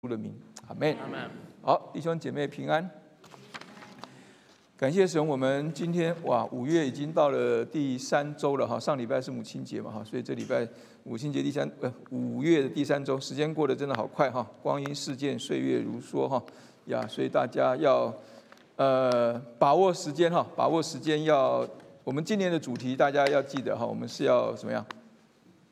主的名，阿门。好，弟兄姐妹平安。感谢神，我们今天哇，五月已经到了第三周了哈。上礼拜是母亲节嘛哈，所以这礼拜母亲节第三呃五月的第三周，时间过得真的好快哈。光阴似箭，岁月如梭哈呀，所以大家要呃把握时间哈，把握时间要。我们今年的主题大家要记得哈，我们是要怎么样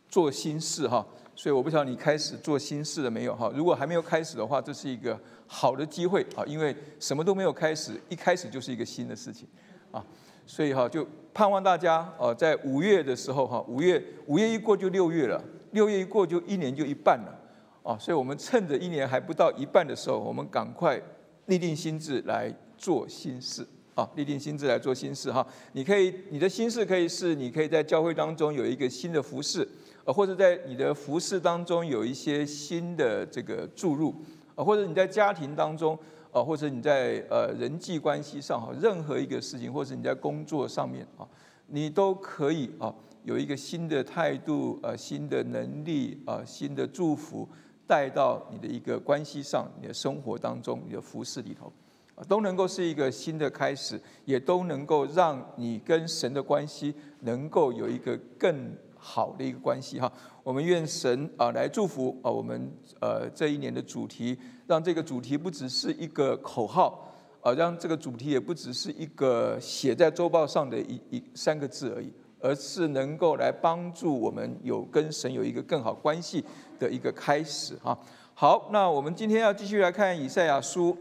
做新事哈。所以我不晓得你开始做新事了没有哈？如果还没有开始的话，这是一个好的机会啊，因为什么都没有开始，一开始就是一个新的事情啊。所以哈，就盼望大家哦，在五月的时候哈，五月五月一过就六月了，六月一过就一年就一半了啊。所以我们趁着一年还不到一半的时候，我们赶快立定心智来做新事啊，立定心智来做新事哈。你可以，你的心事可以是，你可以在教会当中有一个新的服饰。或者在你的服饰当中有一些新的这个注入，啊，或者你在家庭当中，啊，或者你在呃人际关系上哈，任何一个事情，或者你在工作上面啊，你都可以啊有一个新的态度，呃，新的能力，啊，新的祝福带到你的一个关系上，你的生活当中，你的服饰里头，啊，都能够是一个新的开始，也都能够让你跟神的关系能够有一个更。好的一个关系哈，我们愿神啊来祝福啊我们呃这一年的主题，让这个主题不只是一个口号啊，让这个主题也不只是一个写在周报上的一一三个字而已，而是能够来帮助我们有跟神有一个更好关系的一个开始哈。好，那我们今天要继续来看以赛亚书，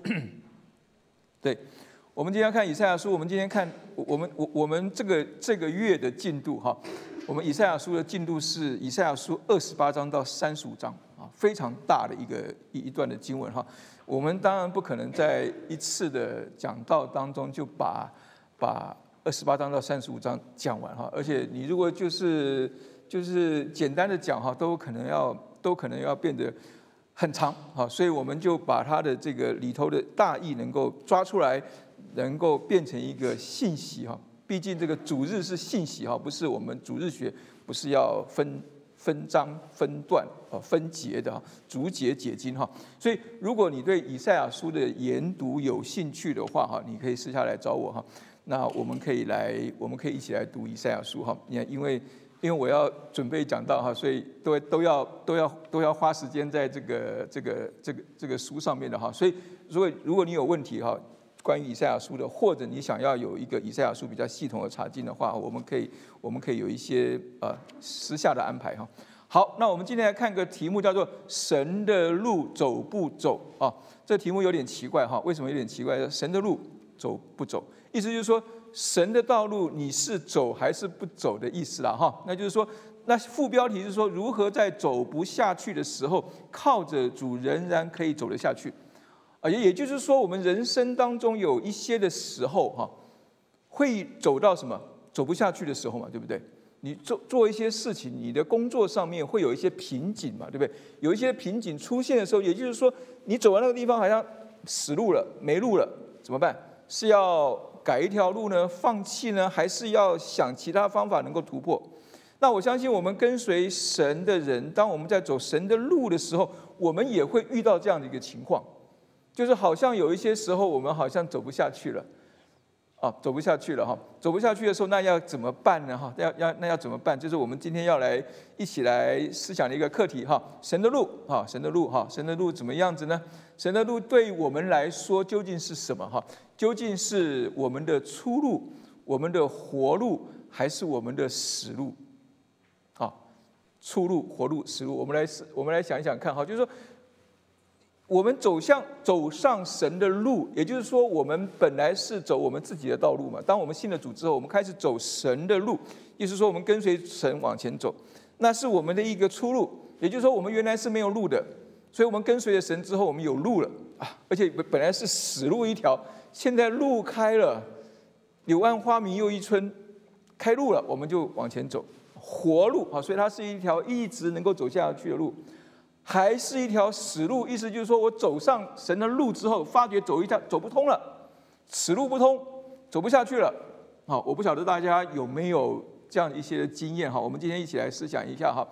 对，我们今天要看以赛亚书，我们今天看我们我我们这个这个月的进度哈。我们以赛亚书的进度是以赛亚书二十八章到三十五章啊，非常大的一个一一段的经文哈。我们当然不可能在一次的讲道当中就把把二十八章到三十五章讲完哈，而且你如果就是就是简单的讲哈，都可能要都可能要变得很长哈，所以我们就把它的这个里头的大意能够抓出来，能够变成一个信息哈。毕竟这个主日是信息哈，不是我们主日学不是要分分章分段啊分节的哈，逐节解经哈。所以如果你对以赛亚书的研读有兴趣的话哈，你可以私下来找我哈。那我们可以来，我们可以一起来读以赛亚书哈。你看，因为因为我要准备讲到哈，所以都都要都要都要花时间在这个这个这个这个书上面的哈。所以如果如果你有问题哈。关于以赛亚书的，或者你想要有一个以赛亚书比较系统的查经的话，我们可以，我们可以有一些呃私下的安排哈。好，那我们今天来看个题目，叫做“神的路走不走”啊。这题目有点奇怪哈，为什么有点奇怪？神的路走不走？意思就是说，神的道路你是走还是不走的意思啦哈。那就是说，那副标题是说，如何在走不下去的时候，靠着主仍然可以走得下去。啊，也也就是说，我们人生当中有一些的时候，哈，会走到什么走不下去的时候嘛，对不对？你做做一些事情，你的工作上面会有一些瓶颈嘛，对不对？有一些瓶颈出现的时候，也就是说，你走到那个地方好像死路了，没路了，怎么办？是要改一条路呢？放弃呢？还是要想其他方法能够突破？那我相信，我们跟随神的人，当我们在走神的路的时候，我们也会遇到这样的一个情况。就是好像有一些时候，我们好像走不下去了，啊，走不下去了哈，走不下去的时候，那要怎么办呢？哈，要要那要怎么办？就是我们今天要来一起来思想的一个课题哈，神的路哈，神的路哈，神的路怎么样子呢？神的路对我们来说究竟是什么哈？究竟是我们的出路、我们的活路，还是我们的死路？啊，出路、活路、死路，我们来思我们来想一想看哈，就是说。我们走向走上神的路，也就是说，我们本来是走我们自己的道路嘛。当我们信了主之后，我们开始走神的路，意思说我们跟随神往前走，那是我们的一个出路。也就是说，我们原来是没有路的，所以我们跟随了神之后，我们有路了啊！而且本来是死路一条，现在路开了，柳暗花明又一村，开路了，我们就往前走，活路啊！所以它是一条一直能够走下去的路。还是一条死路，意思就是说我走上神的路之后，发觉走一条走不通了，此路不通，走不下去了。好，我不晓得大家有没有这样一些经验哈。我们今天一起来思想一下哈。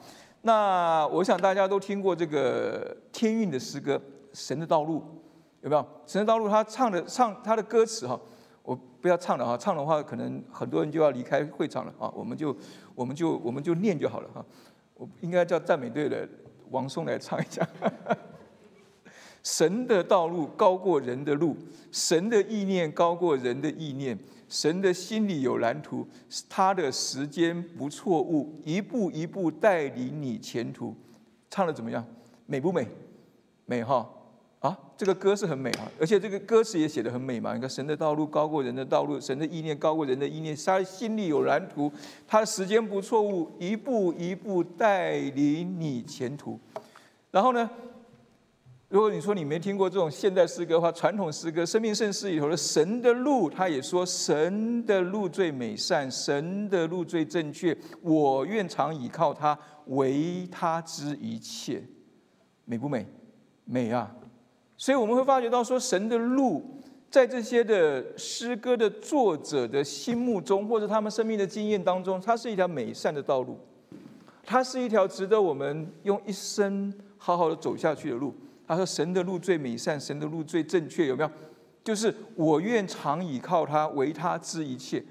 那我想大家都听过这个天韵的诗歌，神的道路，有没有？神的道路，他唱的唱他的歌词哈，我不要唱了哈，唱的话可能很多人就要离开会场了啊，我们就我们就我们就念就好了哈。我应该叫赞美队的王松来唱一下。神的道路高过人的路，神的意念高过人的意念，神的心里有蓝图，他的时间不错误，一步一步带领你前途。唱的怎么样？美不美？美哈啊！这个歌是很美啊，而且这个歌词也写的很美嘛。你看，神的道路高过人的道路，神的意念高过人的意念，他心里有蓝图，他的时间不错误，一步一步带领你前途。然后呢？如果你说你没听过这种现代诗歌的话，传统诗歌《生命圣诗》里头的神的路，他也说神的路最美善，神的路最正确，我愿常倚靠他，为他之一切，美不美？美啊！所以我们会发觉到说，神的路在这些的诗歌的作者的心目中，或者他们生命的经验当中，它是一条美善的道路，它是一条值得我们用一生好好的走下去的路。他说：“神的路最美善，神的路最正确，有没有？就是我愿常倚靠他，为他知一切。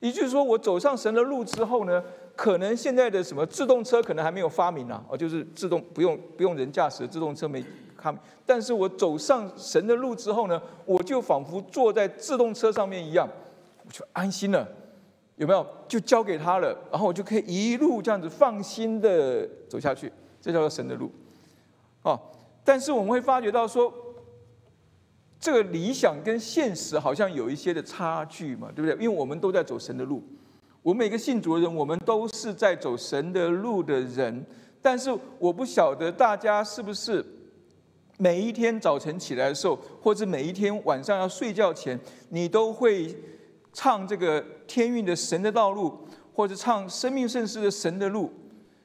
也就是说，我走上神的路之后呢，可能现在的什么自动车可能还没有发明呢，哦，就是自动不用不用人驾驶的自动车没看。但是我走上神的路之后呢，我就仿佛坐在自动车上面一样，我就安心了，有没有？就交给他了，然后我就可以一路这样子放心的走下去。这叫做神的路，哦。”但是我们会发觉到说，这个理想跟现实好像有一些的差距嘛，对不对？因为我们都在走神的路，我们每个信主的人，我们都是在走神的路的人。但是我不晓得大家是不是每一天早晨起来的时候，或者每一天晚上要睡觉前，你都会唱这个天韵的神的道路，或者唱生命圣诗的神的路。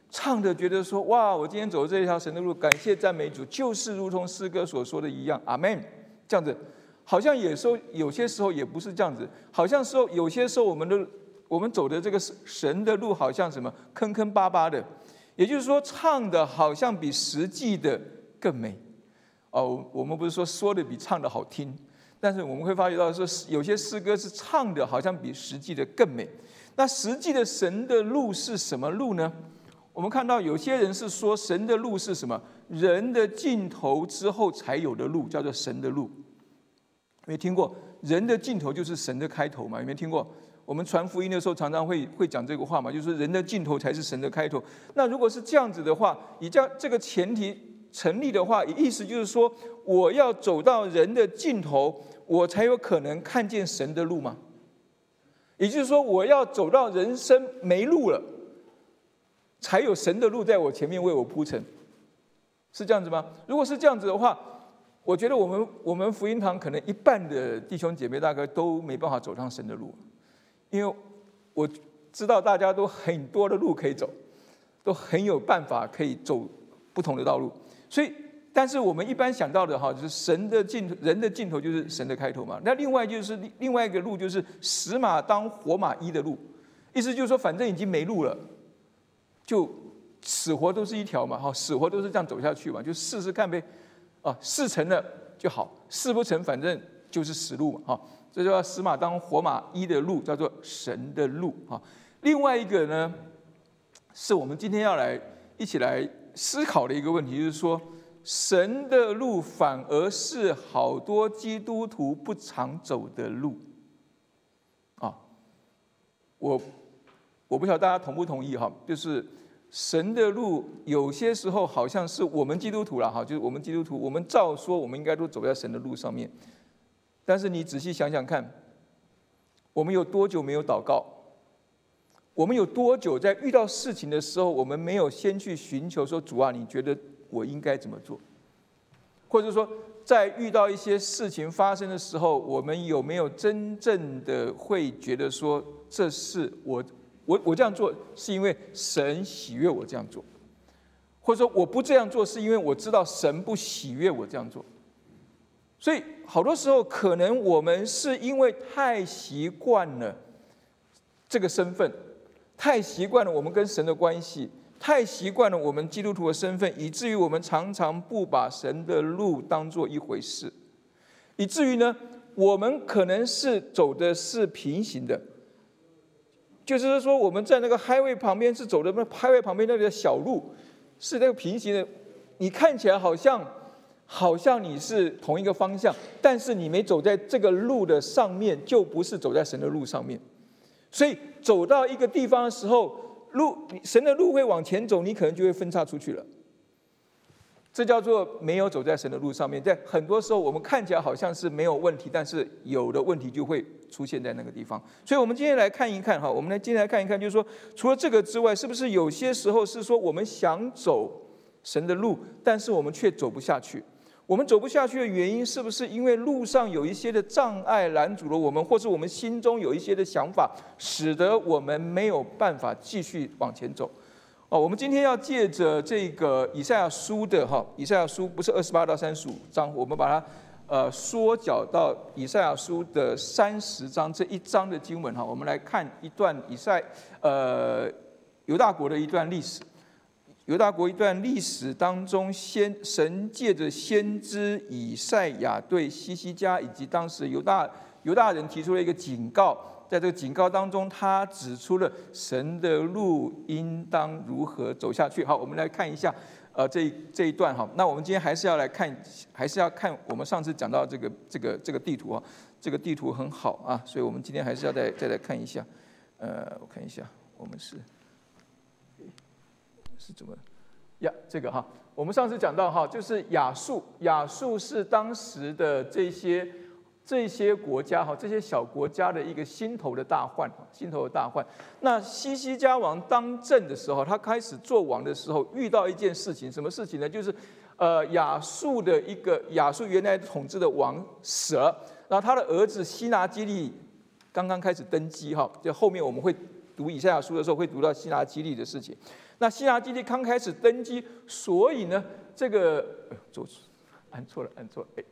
唱的觉得说哇，我今天走的这一条神的路，感谢赞美主，就是如同诗歌所说的一样，阿门。这样子，好像有时候有些时候也不是这样子，好像说有些时候我们的我们走的这个神的路，好像什么坑坑巴巴的，也就是说，唱的好像比实际的更美。哦，我们不是说说的比唱的好听，但是我们会发觉到说，有些诗歌是唱的好像比实际的更美。那实际的神的路是什么路呢？我们看到有些人是说神的路是什么？人的尽头之后才有的路，叫做神的路。没听过？人的尽头就是神的开头嘛？有没有听过？我们传福音的时候常常会会讲这个话嘛？就是人的尽头才是神的开头。那如果是这样子的话，以这样这个前提成立的话，意思就是说，我要走到人的尽头，我才有可能看见神的路吗？也就是说，我要走到人生没路了。才有神的路在我前面为我铺成，是这样子吗？如果是这样子的话，我觉得我们我们福音堂可能一半的弟兄姐妹大概都没办法走上神的路，因为我知道大家都很多的路可以走，都很有办法可以走不同的道路。所以，但是我们一般想到的哈，就是神的尽头，人的尽头就是神的开头嘛。那另外就是另外一个路，就是死马当活马医的路，意思就是说，反正已经没路了。就死活都是一条嘛，哈，死活都是这样走下去嘛，就试试看呗，啊，试成了就好，试不成反正就是死路嘛，哈，这叫死马当活马医的路，叫做神的路，哈。另外一个呢，是我们今天要来一起来思考的一个问题，就是说，神的路反而是好多基督徒不常走的路，啊，我。我不晓得大家同不同意哈，就是神的路有些时候好像是我们基督徒了哈，就是我们基督徒，我们照说我们应该都走在神的路上面，但是你仔细想想看，我们有多久没有祷告？我们有多久在遇到事情的时候，我们没有先去寻求说主啊，你觉得我应该怎么做？或者说，在遇到一些事情发生的时候，我们有没有真正的会觉得说这是我？我我这样做是因为神喜悦我这样做，或者说我不这样做是因为我知道神不喜悦我这样做。所以好多时候可能我们是因为太习惯了这个身份，太习惯了我们跟神的关系，太习惯了我们基督徒的身份，以至于我们常常不把神的路当做一回事，以至于呢，我们可能是走的是平行的，就是说我们在那个 highway 旁边是走的那 highway 旁边那里的小路，是那个平行的，你看起来好像好像你是同一个方向，但是你没走在这个路的上面，就不是走在神的路上面，所以走到一个地方的时候。路，神的路会往前走，你可能就会分叉出去了。这叫做没有走在神的路上面。在很多时候，我们看起来好像是没有问题，但是有的问题就会出现在那个地方。所以，我们今天来看一看哈，我们来今天来看一看，就是说，除了这个之外，是不是有些时候是说我们想走神的路，但是我们却走不下去？我们走不下去的原因，是不是因为路上有一些的障碍拦阻了我们，或是我们心中有一些的想法，使得我们没有办法继续往前走？哦，我们今天要借着这个以赛亚书的哈，以赛亚书不是二十八到三十五章，我们把它呃缩小到以赛亚书的三十章这一章的经文哈，我们来看一段以赛呃犹大国的一段历史。犹大国一段历史当中，先神借着先知以赛亚对西西家以及当时犹大犹大人提出了一个警告，在这个警告当中，他指出了神的路应当如何走下去。好，我们来看一下，呃，这这一段哈。那我们今天还是要来看，还是要看我们上次讲到这个这个这个地图啊，这个地图很好啊，所以我们今天还是要再再来看一下。呃，我看一下，我们是。是怎么呀？这个哈，我们上次讲到哈，就是亚述，亚述是当时的这些这些国家哈，这些小国家的一个心头的大患，心头的大患。那西西家王当政的时候，他开始做王的时候，遇到一件事情，什么事情呢？就是呃，亚述的一个亚述原来统治的王死了，然后他的儿子西拿基利刚刚开始登基哈，就后面我们会读以赛亚书的时候会读到西拿基利的事情。那希腊基地刚开始登基，所以呢，这个做按错了，按错了，哎，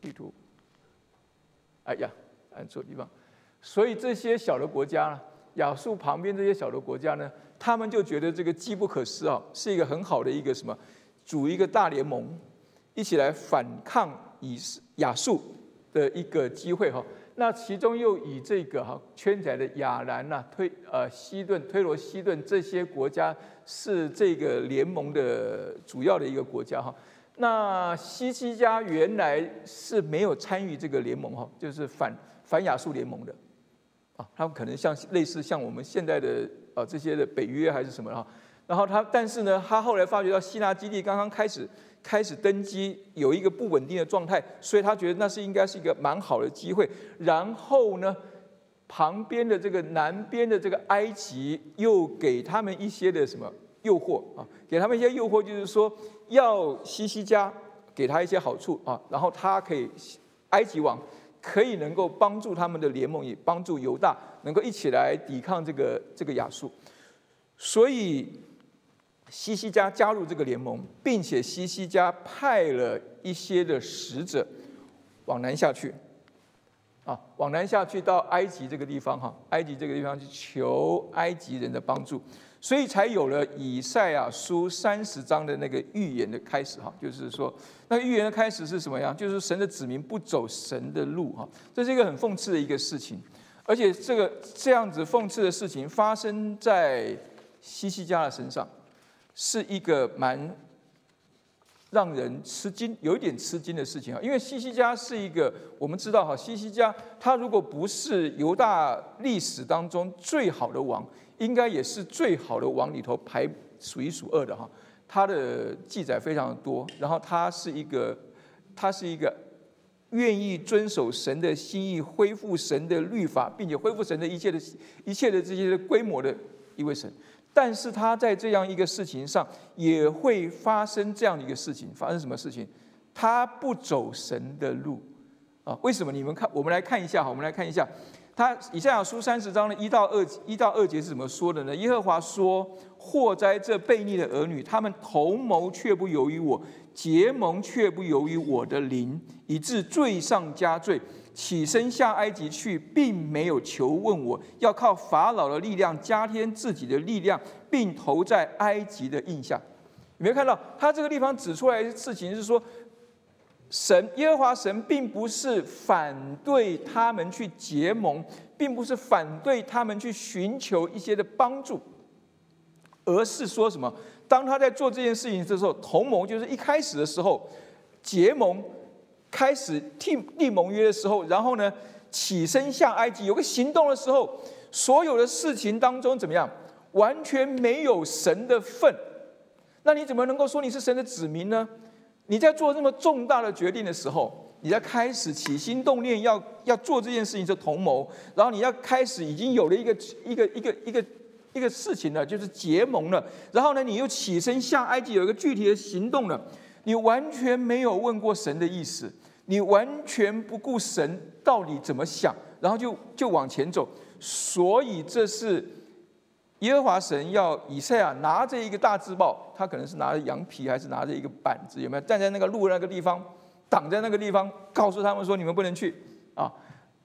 地图，哎呀，按错地方，所以这些小的国家呢，亚述旁边这些小的国家呢，他们就觉得这个机不可失啊，是一个很好的一个什么，组一个大联盟，一起来反抗以亚述的一个机会哈。那其中又以这个哈圈仔的亚兰呐推呃西顿推罗西顿这些国家是这个联盟的主要的一个国家哈。那西西家原来是没有参与这个联盟哈，就是反反亚述联盟的啊，他们可能像类似像我们现在的呃这些的北约还是什么哈。然后他但是呢，他后来发觉到希腊基地刚刚开始。开始登基有一个不稳定的状态，所以他觉得那是应该是一个蛮好的机会。然后呢，旁边的这个南边的这个埃及又给他们一些的什么诱惑啊？给他们一些诱惑，就是说要西西家给他一些好处啊，然后他可以埃及王可以能够帮助他们的联盟，也帮助犹大能够一起来抵抗这个这个亚述，所以。西西家加入这个联盟，并且西西家派了一些的使者往南下去，啊，往南下去到埃及这个地方哈，埃及这个地方去求埃及人的帮助，所以才有了以赛亚书三十章的那个预言的开始哈，就是说，那预言的开始是什么样？就是神的子民不走神的路哈，这是一个很讽刺的一个事情，而且这个这样子讽刺的事情发生在西西家的身上。是一个蛮让人吃惊，有一点吃惊的事情啊。因为西西家是一个，我们知道哈，西西家他如果不是犹大历史当中最好的王，应该也是最好的王里头排数一数二的哈。他的记载非常的多，然后他是一个，他是一个愿意遵守神的心意，恢复神的律法，并且恢复神的一切的一切的这些规模的一位神。但是他在这样一个事情上也会发生这样的一个事情，发生什么事情？他不走神的路啊？为什么？你们看，我们来看一下哈，我们来看一下，他以赛亚书三十章的一到二一到二节是怎么说的呢？耶和华说：“祸哉，这悖逆的儿女，他们同谋却不由于我，结盟却不由于我的灵，以致罪上加罪。”起身下埃及去，并没有求问我，要靠法老的力量加添自己的力量，并投在埃及的印象。有没有看到他这个地方指出来的事情是说，神耶和华神并不是反对他们去结盟，并不是反对他们去寻求一些的帮助，而是说什么？当他在做这件事情的时候，同盟就是一开始的时候结盟，开始替立盟约的时候，然后呢起身向埃及有个行动的时候，所有的事情当中怎么样？完全没有神的份。那你怎么能够说你是神的子民呢？你在做这么重大的决定的时候，你在开始起心动念要要做这件事情是同谋，然后你要开始已经有了一个一个一个一个一个事情了，就是结盟了。然后呢，你又起身向埃及有一个具体的行动了。你完全没有问过神的意思，你完全不顾神到底怎么想，然后就就往前走。所以这是。耶和华神要以赛亚拿着一个大字报，他可能是拿着羊皮，还是拿着一个板子？有没有站在那个路那个地方，挡在那个地方，告诉他们说：“你们不能去啊！”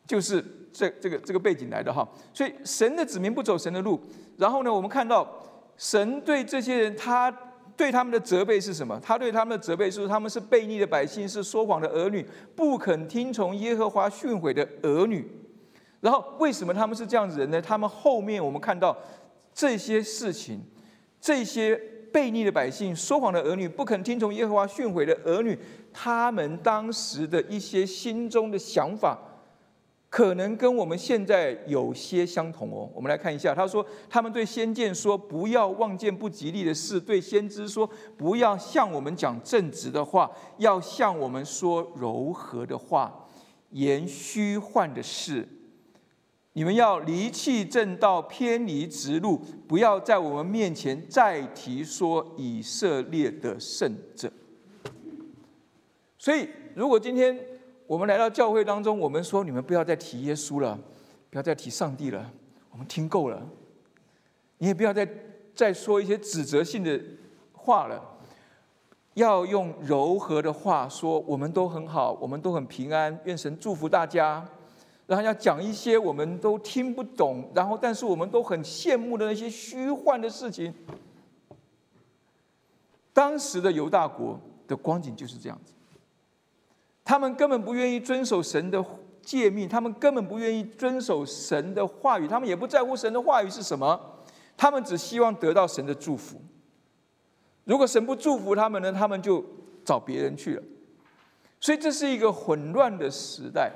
就是这这个这个背景来的哈。所以神的子民不走神的路。然后呢，我们看到神对这些人，他对他们的责备是什么？他对他们的责备是：他们是悖逆的百姓，是说谎的儿女，不肯听从耶和华训诲的儿女。然后为什么他们是这样子人呢？他们后面我们看到。这些事情，这些悖逆的百姓、说谎的儿女、不肯听从耶和华训诲的儿女，他们当时的一些心中的想法，可能跟我们现在有些相同哦。我们来看一下，他说：他们对先见说不要望见不吉利的事；对先知说不要向我们讲正直的话，要向我们说柔和的话，言虚幻的事。你们要离弃正道，偏离直路，不要在我们面前再提说以色列的圣者。所以，如果今天我们来到教会当中，我们说你们不要再提耶稣了，不要再提上帝了，我们听够了。你也不要再再说一些指责性的话了，要用柔和的话说，我们都很好，我们都很平安，愿神祝福大家。然后要讲一些我们都听不懂，然后但是我们都很羡慕的那些虚幻的事情。当时的犹大国的光景就是这样子，他们根本不愿意遵守神的诫命，他们根本不愿意遵守神的话语，他们也不在乎神的话语是什么，他们只希望得到神的祝福。如果神不祝福他们呢，他们就找别人去了。所以这是一个混乱的时代。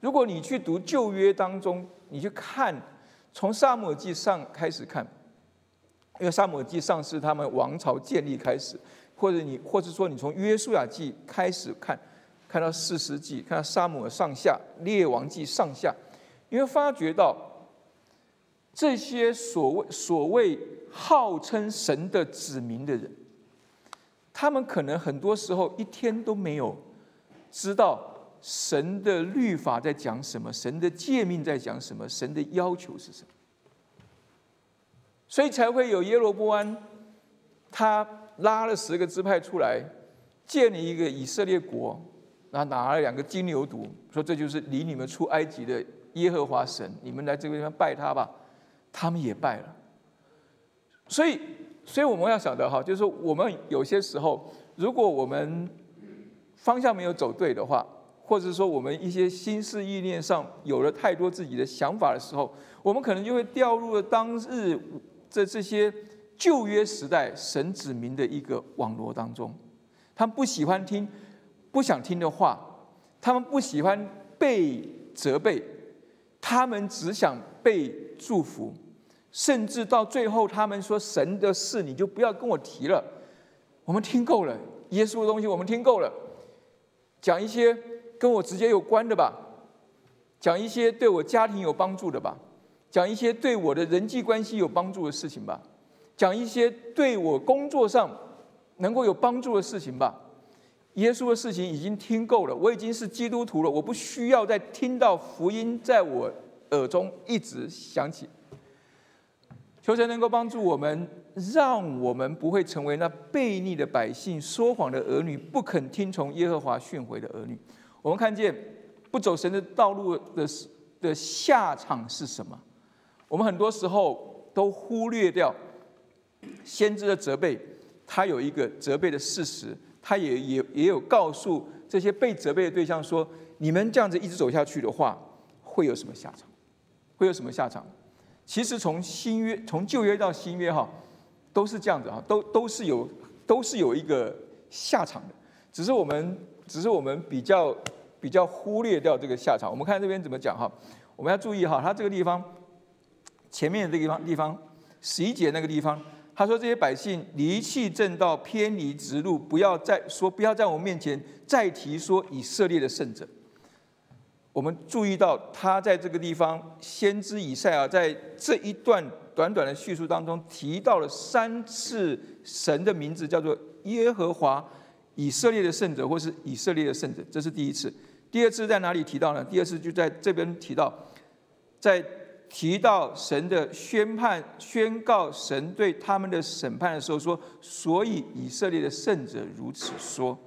如果你去读旧约当中，你去看从撒母耳记上开始看，因为撒母耳记上是他们王朝建立开始，或者你或者说你从约书亚记开始看，看到四世纪，看到撒母耳上下列王记上下，你会发觉到这些所谓所谓号称神的子民的人，他们可能很多时候一天都没有知道。神的律法在讲什么？神的诫命在讲什么？神的要求是什么？所以才会有耶罗波安，他拉了十个支派出来，建立一个以色列国，然后拿了两个金牛犊，说这就是领你们出埃及的耶和华神，你们来这个地方拜他吧。他们也拜了。所以，所以我们要晓得哈，就是说我们有些时候，如果我们方向没有走对的话，或者说，我们一些心思意念上有了太多自己的想法的时候，我们可能就会掉入了当日这这些旧约时代神子民的一个网络当中。他们不喜欢听不想听的话，他们不喜欢被责备，他们只想被祝福，甚至到最后，他们说神的事你就不要跟我提了，我们听够了，耶稣的东西我们听够了，讲一些。跟我直接有关的吧，讲一些对我家庭有帮助的吧，讲一些对我的人际关系有帮助的事情吧，讲一些对我工作上能够有帮助的事情吧。耶稣的事情已经听够了，我已经是基督徒了，我不需要再听到福音在我耳中一直响起。求神能够帮助我们，让我们不会成为那悖逆的百姓、说谎的儿女、不肯听从耶和华训诲的儿女。我们看见不走神的道路的的下场是什么？我们很多时候都忽略掉先知的责备，他有一个责备的事实，他也也也有告诉这些被责备的对象说：你们这样子一直走下去的话，会有什么下场？会有什么下场？其实从新约，从旧约到新约哈，都是这样子哈，都都是有都是有一个下场的，只是我们只是我们比较比较忽略掉这个下场。我们看这边怎么讲哈，我们要注意哈，他这个地方前面这个地方地方十一节那个地方，他说这些百姓离弃正道，偏离直路，不要再说不要在我面前再提说以色列的圣者。我们注意到，他在这个地方，先知以赛亚在这一段短短的叙述当中提到了三次神的名字，叫做耶和华以色列的圣者，或是以色列的圣者，这是第一次。第二次在哪里提到呢？第二次就在这边提到，在提到神的宣判、宣告神对他们的审判的时候，说：“所以以色列的圣者如此说。”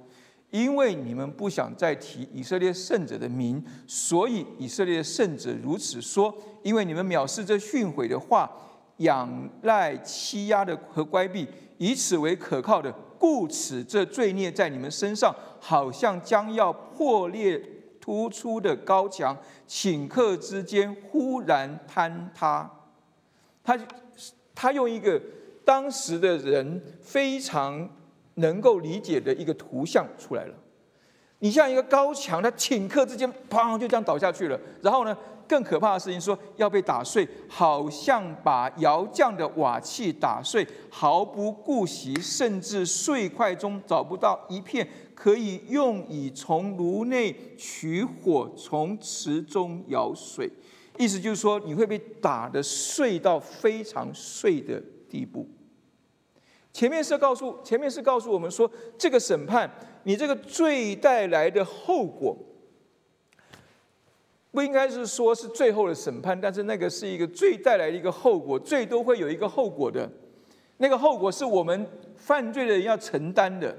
因为你们不想再提以色列圣者的名，所以以色列的圣者如此说。因为你们藐视这训诲的话，仰赖欺压的和乖僻，以此为可靠的，故此这罪孽在你们身上，好像将要破裂突出的高墙，顷刻之间忽然坍塌。他他用一个当时的人非常。能够理解的一个图像出来了。你像一个高墙，它顷刻之间，砰，就这样倒下去了。然后呢，更可怕的事情说要被打碎，好像把窑匠的瓦器打碎，毫不顾惜，甚至碎块中找不到一片可以用以从炉内取火，从池中舀水。意思就是说，你会被打得碎到非常碎的地步。前面是告诉，前面是告诉我们说，这个审判，你这个罪带来的后果，不应该是说是最后的审判，但是那个是一个最带来的一个后果，最多会有一个后果的，那个后果是我们犯罪的人要承担的，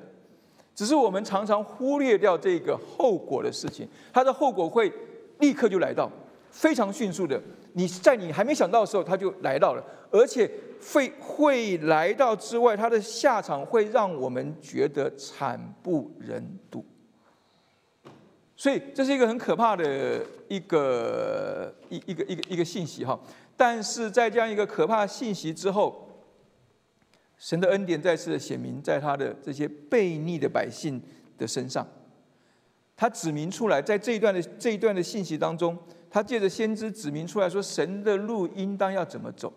只是我们常常忽略掉这个后果的事情，它的后果会立刻就来到，非常迅速的，你在你还没想到的时候，它就来到了，而且。会会来到之外，它的下场会让我们觉得惨不忍睹，所以这是一个很可怕的一个一一个一个一个信息哈。但是在这样一个可怕信息之后，神的恩典再次的显明在他的这些悖逆的百姓的身上，他指明出来，在这一段的这一段的信息当中，他借着先知指明出来说，神的路应当要怎么走。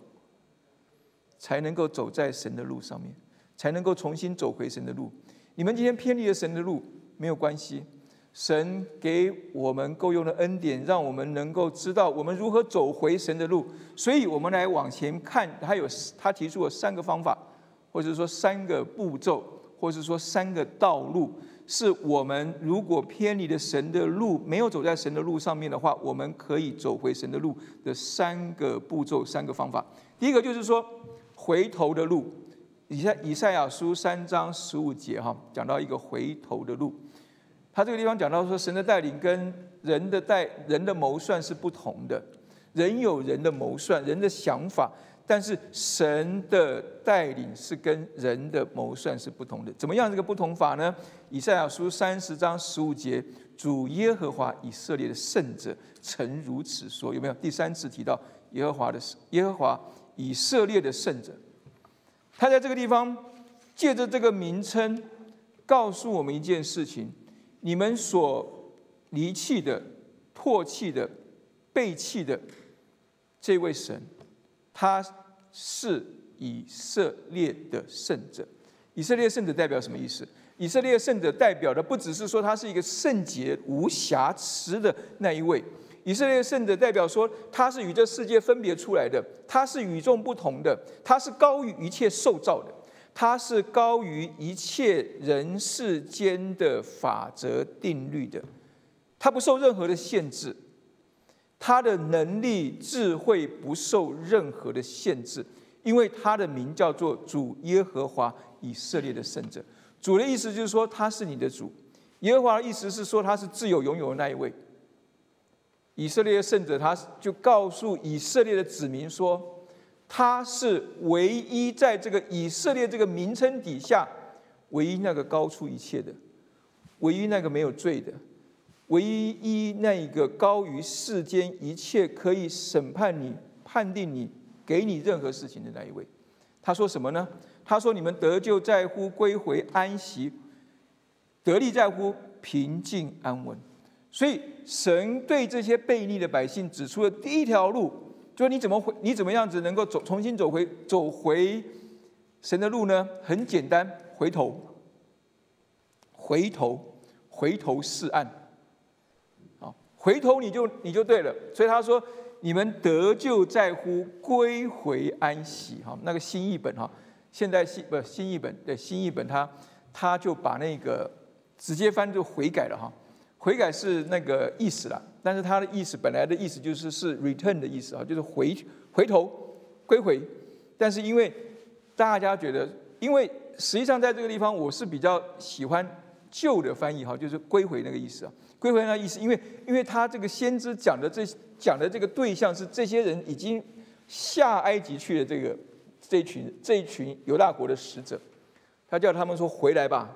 才能够走在神的路上面，才能够重新走回神的路。你们今天偏离了神的路，没有关系。神给我们够用的恩典，让我们能够知道我们如何走回神的路。所以，我们来往前看，他有他提出了三个方法，或者说三个步骤，或者说三个道路，是我们如果偏离了神的路，没有走在神的路上面的话，我们可以走回神的路的三个步骤、三个方法。第一个就是说。回头的路，以赛以赛亚书三章十五节哈，讲到一个回头的路。他这个地方讲到说，神的带领跟人的带人的谋算是不同的。人有人的谋算，人的想法，但是神的带领是跟人的谋算是不同的。怎么样这个不同法呢？以赛亚书三十章十五节，主耶和华以色列的圣者曾如此说。有没有第三次提到耶和华的耶和华？以色列的圣者，他在这个地方借着这个名称，告诉我们一件事情：你们所离弃的、唾弃的、背弃的这位神，他是以色列的圣者。以色列圣者代表什么意思？以色列圣者代表的不只是说他是一个圣洁无瑕疵的那一位。以色列圣者代表说，他是与这世界分别出来的，他是与众不同的，他是高于一切受造的，他是高于一切人世间的法则定律的，他不受任何的限制，他的能力智慧不受任何的限制，因为他的名叫做主耶和华以色列的圣者。主的意思就是说他是你的主，耶和华的意思是说他是自有拥有的那一位。以色列的圣者，他就告诉以色列的子民说，他是唯一在这个以色列这个名称底下，唯一那个高出一切的，唯一那个没有罪的，唯一那一个高于世间一切可以审判你、判定你、给你任何事情的那一位。他说什么呢？他说：“你们得救在乎归回安息，得力在乎平静安稳。”所以，神对这些悖逆的百姓指出了第一条路。就你怎么回？你怎么样子能够走重新走回走回神的路呢？很简单，回头，回头，回头是岸。好，回头你就你就对了。所以他说：“你们得救在乎归回安息。”哈，那个新译本哈，现在新不新译本对新译本，他他就把那个直接翻就悔改了哈。悔改是那个意思了。但是它的意思本来的意思就是是 return 的意思啊，就是回回头归回。但是因为大家觉得，因为实际上在这个地方我是比较喜欢旧的翻译哈，就是归回那个意思啊，归回那个意思，因为因为他这个先知讲的这讲的这个对象是这些人已经下埃及去的这个这一群这一群犹大国的使者，他叫他们说回来吧，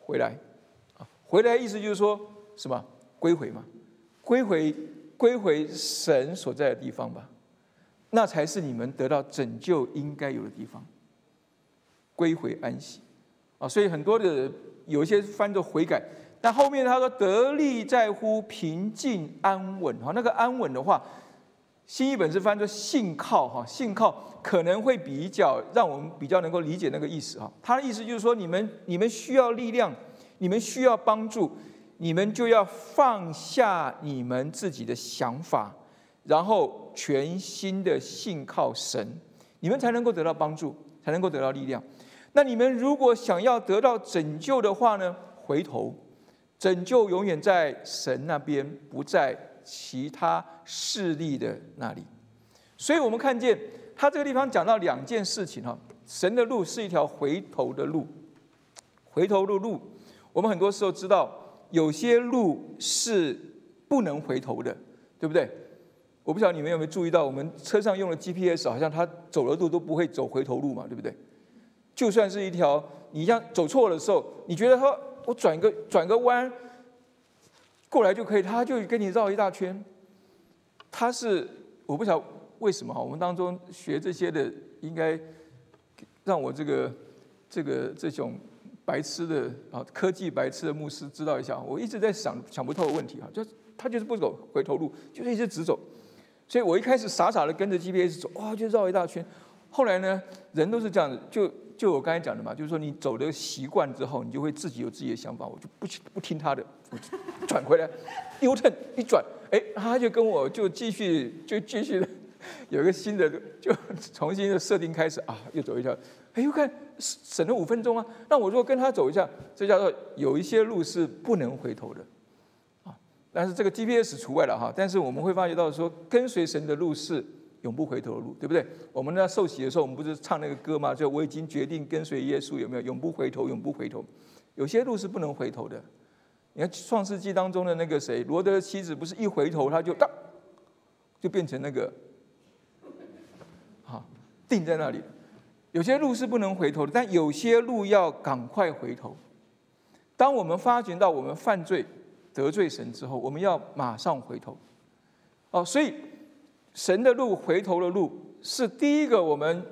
回来啊，回来意思就是说什么归回嘛。归回归回神所在的地方吧，那才是你们得到拯救应该有的地方。归回安息啊，所以很多的有一些翻作悔改，但后面他说得力在乎平静安稳哈，那个安稳的话，新译本是翻作信靠哈，信靠可能会比较让我们比较能够理解那个意思哈。他的意思就是说，你们你们需要力量，你们需要帮助。你们就要放下你们自己的想法，然后全心的信靠神，你们才能够得到帮助，才能够得到力量。那你们如果想要得到拯救的话呢？回头，拯救永远在神那边，不在其他势力的那里。所以我们看见他这个地方讲到两件事情哈，神的路是一条回头的路，回头的路，我们很多时候知道。有些路是不能回头的，对不对？我不晓得你们有没有注意到，我们车上用的 GPS 好像它走的路都不会走回头路嘛，对不对？就算是一条你像走错的时候，你觉得说我转个转个弯过来就可以，它就跟你绕一大圈。它是我不晓得为什么哈，我们当中学这些的应该让我这个这个这种。白痴的啊，科技白痴的牧师知道一下，我一直在想想不透的问题啊，就他就是不走回头路，就是一直直走，所以我一开始傻傻的跟着 GPS 走，哇，就绕一大圈。后来呢，人都是这样子，就就我刚才讲的嘛，就是说你走的习惯之后，你就会自己有自己的想法，我就不不听他的，我转回来，U turn 一转，哎，他就跟我就继续就继续有一个新的，就重新的设定开始啊，又走一条。哎，又看省了五分钟啊！那我如果跟他走一下，这叫做有一些路是不能回头的，啊，但是这个 GPS 除外了哈。但是我们会发觉到说，跟随神的路是永不回头的路，对不对？我们在受洗的时候，我们不是唱那个歌吗？就我已经决定跟随耶稣，有没有？永不回头，永不回头。有些路是不能回头的。你看创世纪当中的那个谁，罗德的妻子，不是一回头他就当就变成那个，好，定在那里。有些路是不能回头的，但有些路要赶快回头。当我们发觉到我们犯罪得罪神之后，我们要马上回头。哦，所以神的路、回头的路是第一个我们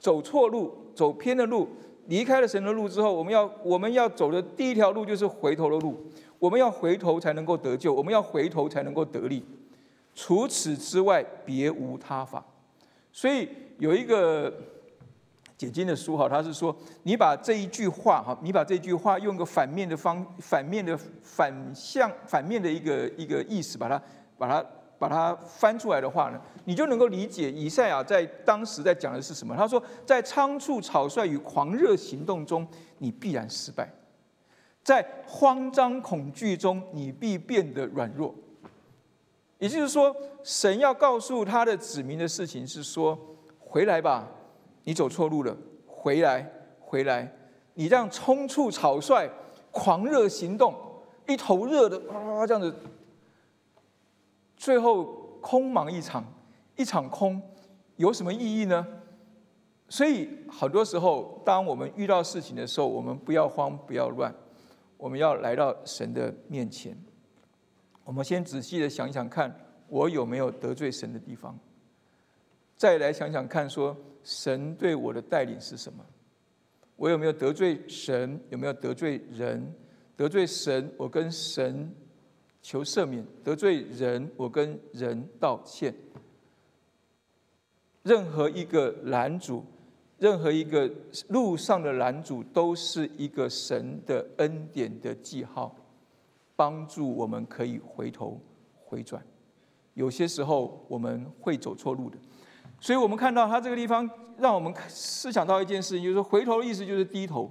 走错路、走偏的路，离开了神的路之后，我们要我们要走的第一条路就是回头的路。我们要回头才能够得救，我们要回头才能够得力。除此之外，别无他法。所以有一个。解经的书哈，他是说，你把这一句话哈，你把这句话用个反面的方、反面的反向、反面的一个一个意思，把它、把它、把它翻出来的话呢，你就能够理解以赛亚在当时在讲的是什么。他说，在仓促草率与狂热行动中，你必然失败；在慌张恐惧中，你必变得软弱。也就是说，神要告诉他的子民的事情是说，回来吧。你走错路了，回来，回来！你这样冲促草率、狂热行动，一头热的啊，这样子，最后空忙一场，一场空，有什么意义呢？所以很多时候，当我们遇到事情的时候，我们不要慌，不要乱，我们要来到神的面前。我们先仔细的想想看，我有没有得罪神的地方？再来想想看，说神对我的带领是什么？我有没有得罪神？有没有得罪人？得罪神，我跟神求赦免；得罪人，我跟人道歉。任何一个拦阻。任何一个路上的拦阻，都是一个神的恩典的记号，帮助我们可以回头回转。有些时候我们会走错路的，所以我们看到他这个地方，让我们思想到一件事情，就是回头的意思就是低头，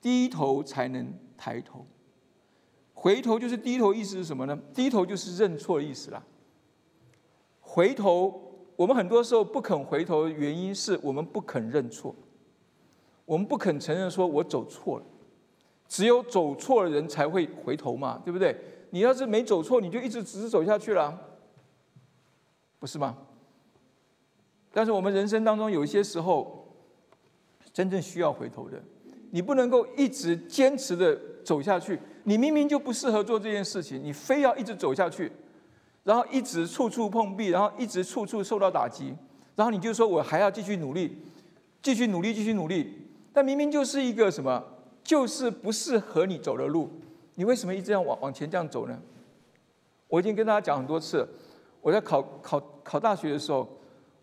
低头才能抬头。回头就是低头，意思是什么呢？低头就是认错的意思啦。回头。我们很多时候不肯回头，原因是我们不肯认错，我们不肯承认说我走错了。只有走错的人才会回头嘛，对不对？你要是没走错，你就一直直直走下去了，不是吗？但是我们人生当中有一些时候，真正需要回头的，你不能够一直坚持的走下去。你明明就不适合做这件事情，你非要一直走下去。然后一直处处碰壁，然后一直处处受到打击，然后你就说我还要继续努力，继续努力，继续努力。但明明就是一个什么，就是不适合你走的路，你为什么一直要往往前这样走呢？我已经跟大家讲很多次，我在考考考大学的时候，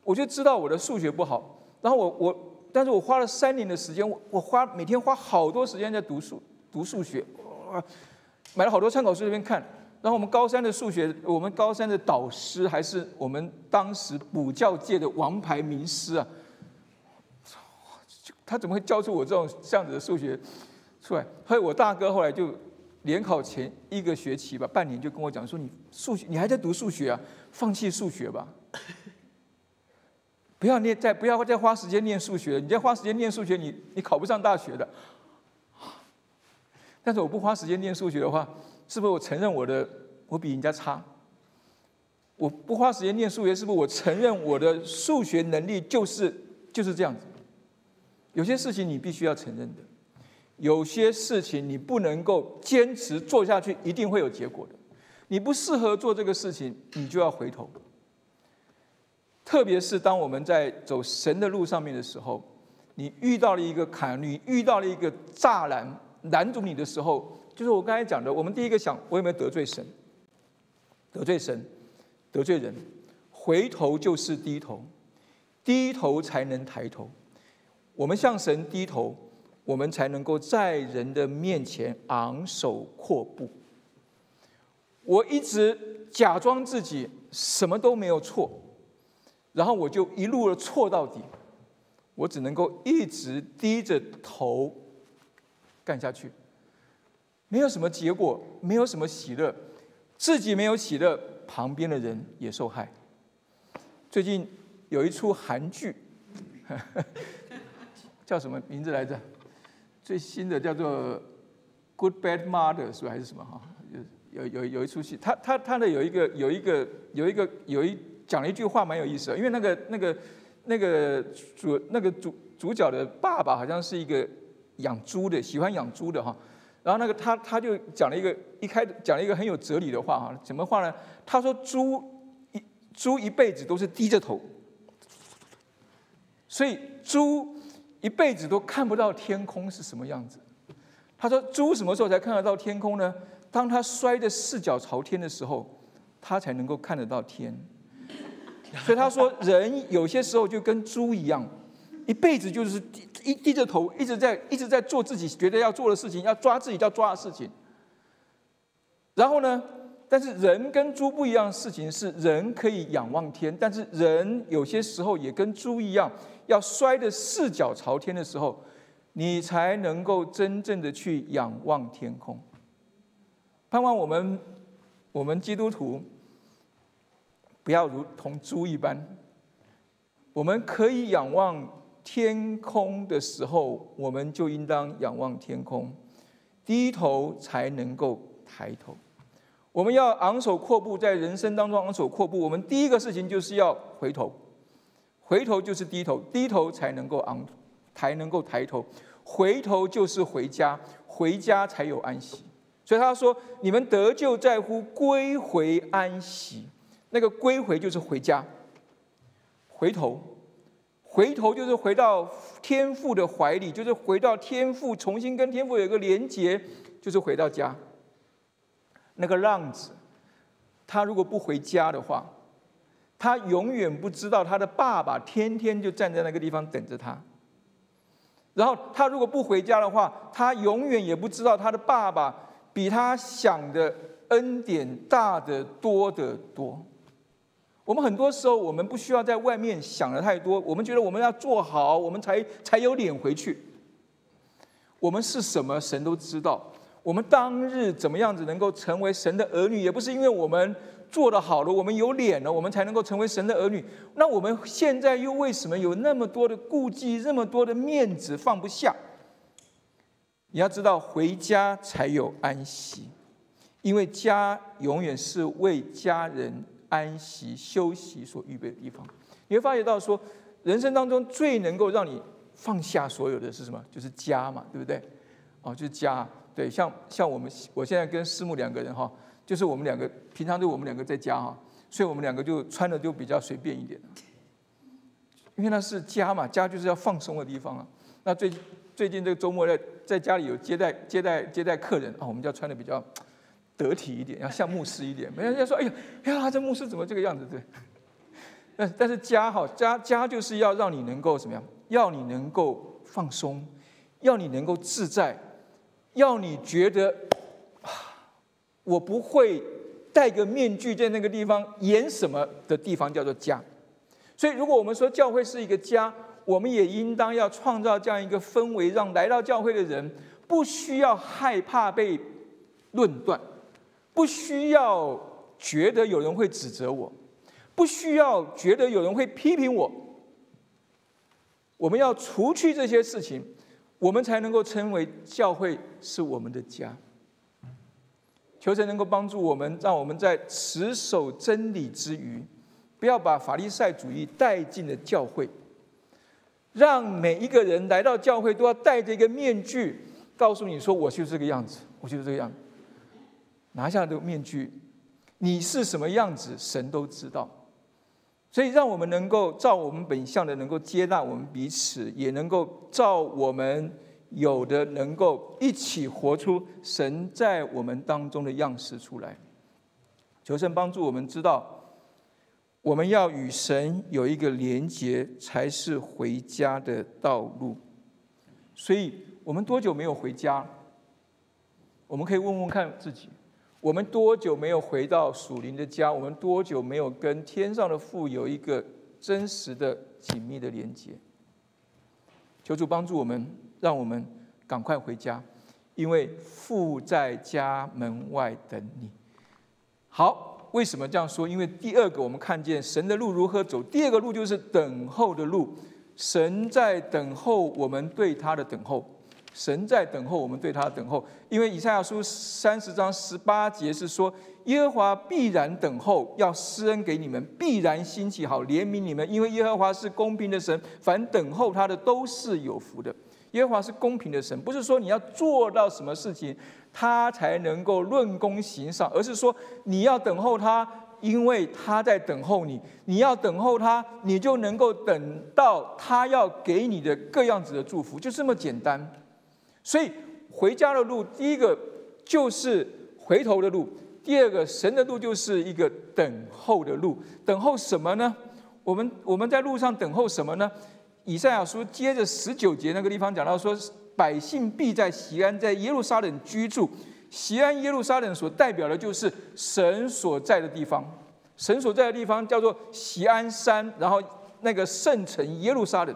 我就知道我的数学不好，然后我我，但是我花了三年的时间，我我花每天花好多时间在读数读数学，买了好多参考书这边看。然后我们高三的数学，我们高三的导师还是我们当时补教界的王牌名师啊！他怎么会教出我这种这样子的数学出来？还有我大哥后来就联考前一个学期吧，半年就跟我讲说：“你数学你还在读数学啊？放弃数学吧，不要念再不要再花时间念数学，你再花时间念数学，你你考不上大学的。”但是我不花时间念数学的话。是不是我承认我的我比人家差？我不花时间念数学，是不是我承认我的数学能力就是就是这样子？有些事情你必须要承认的，有些事情你不能够坚持做下去，一定会有结果的。你不适合做这个事情，你就要回头。特别是当我们在走神的路上面的时候，你遇到了一个坎，你遇到了一个栅栏拦住你的时候。就是我刚才讲的，我们第一个想，我有没有得罪神？得罪神，得罪人，回头就是低头，低头才能抬头。我们向神低头，我们才能够在人的面前昂首阔步。我一直假装自己什么都没有错，然后我就一路的错到底，我只能够一直低着头干下去。没有什么结果，没有什么喜乐，自己没有喜乐，旁边的人也受害。最近有一出韩剧，叫什么名字来着？最新的叫做《Good Bad Mother》是？还是什么哈？有有有有一出戏，他他他的有一个有一个有一个有一讲了一句话蛮有意思的，因为那个那个那个主那个主主角的爸爸好像是一个养猪的，喜欢养猪的哈。然后那个他他就讲了一个一开讲了一个很有哲理的话哈，什么话呢？他说猪一猪一辈子都是低着头，所以猪一辈子都看不到天空是什么样子。他说猪什么时候才看得到天空呢？当他摔的四脚朝天的时候，他才能够看得到天。所以他说人有些时候就跟猪一样。一辈子就是低一低着头，一直在一直在做自己觉得要做的事情，要抓自己要抓的事情。然后呢，但是人跟猪不一样的事情是，人可以仰望天，但是人有些时候也跟猪一样，要摔得四脚朝天的时候，你才能够真正的去仰望天空。盼望我们我们基督徒不要如同猪一般，我们可以仰望。天空的时候，我们就应当仰望天空，低头才能够抬头。我们要昂首阔步，在人生当中昂首阔步。我们第一个事情就是要回头，回头就是低头，低头才能够昂才能够抬头，回头就是回家，回家才有安息。所以他说：“你们得救在乎归回安息。”那个归回就是回家，回头，回头就是回到天父的怀里，就是回到天父，重新跟天父有一个连结，就是回到家。那个浪子，他如果不回家的话，他永远不知道他的爸爸天天就站在那个地方等着他。然后他如果不回家的话，他永远也不知道他的爸爸比他想的恩典大得多得多。我们很多时候，我们不需要在外面想的太多。我们觉得我们要做好，我们才才有脸回去。我们是什么，神都知道。我们当日怎么样子能够成为神的儿女，也不是因为我们做的好了，我们有脸了，我们才能够成为神的儿女。那我们现在又为什么有那么多的顾忌，那么多的面子放不下？你要知道，回家才有安息，因为家永远是为家人。安息休息所预备的地方，你会发觉到说，人生当中最能够让你放下所有的是什么？就是家嘛，对不对？哦，就是家。对，像像我们，我现在跟师母两个人哈，就是我们两个平常就我们两个在家哈，所以我们两个就穿的就比较随便一点，因为那是家嘛，家就是要放松的地方啊。那最最近这个周末在在家里有接待接待接待客人啊，我们就要穿的比较。得体一点，要像牧师一点。没人家说：“哎呀，哎呀，这牧师怎么这个样子？”对。但但是家哈家家就是要让你能够怎么样？要你能够放松，要你能够自在，要你觉得，我不会戴个面具在那个地方演什么的地方叫做家。所以，如果我们说教会是一个家，我们也应当要创造这样一个氛围，让来到教会的人不需要害怕被论断。不需要觉得有人会指责我，不需要觉得有人会批评我。我们要除去这些事情，我们才能够称为教会是我们的家。求神能够帮助我们，让我们在持守真理之余，不要把法利赛主义带进了教会。让每一个人来到教会都要戴着一个面具，告诉你说：“我就是这个样子，我就是这个样子。”拿下这个面具，你是什么样子，神都知道。所以，让我们能够照我们本相的，能够接纳我们彼此，也能够照我们有的，能够一起活出神在我们当中的样式出来。求神帮助我们知道，我们要与神有一个连结，才是回家的道路。所以，我们多久没有回家？我们可以问问看自己。我们多久没有回到属灵的家？我们多久没有跟天上的父有一个真实的、紧密的连接？求主帮助我们，让我们赶快回家，因为父在家门外等你。好，为什么这样说？因为第二个，我们看见神的路如何走；第二个路就是等候的路，神在等候我们对他的等候。神在等候我们对他等候，因为以赛亚书三十章十八节是说，耶和华必然等候，要施恩给你们，必然兴起好怜悯你们，因为耶和华是公平的神，凡等候他的都是有福的。耶和华是公平的神，不是说你要做到什么事情，他才能够论功行赏，而是说你要等候他，因为他在等候你，你要等候他，你就能够等到他要给你的各样子的祝福，就这么简单。所以回家的路，第一个就是回头的路；第二个，神的路就是一个等候的路。等候什么呢？我们我们在路上等候什么呢？以赛亚书接着十九节那个地方讲到说，百姓必在西安，在耶路撒冷居住。西安耶路撒冷所代表的就是神所在的地方。神所在的地方叫做西安山，然后那个圣城耶路撒冷。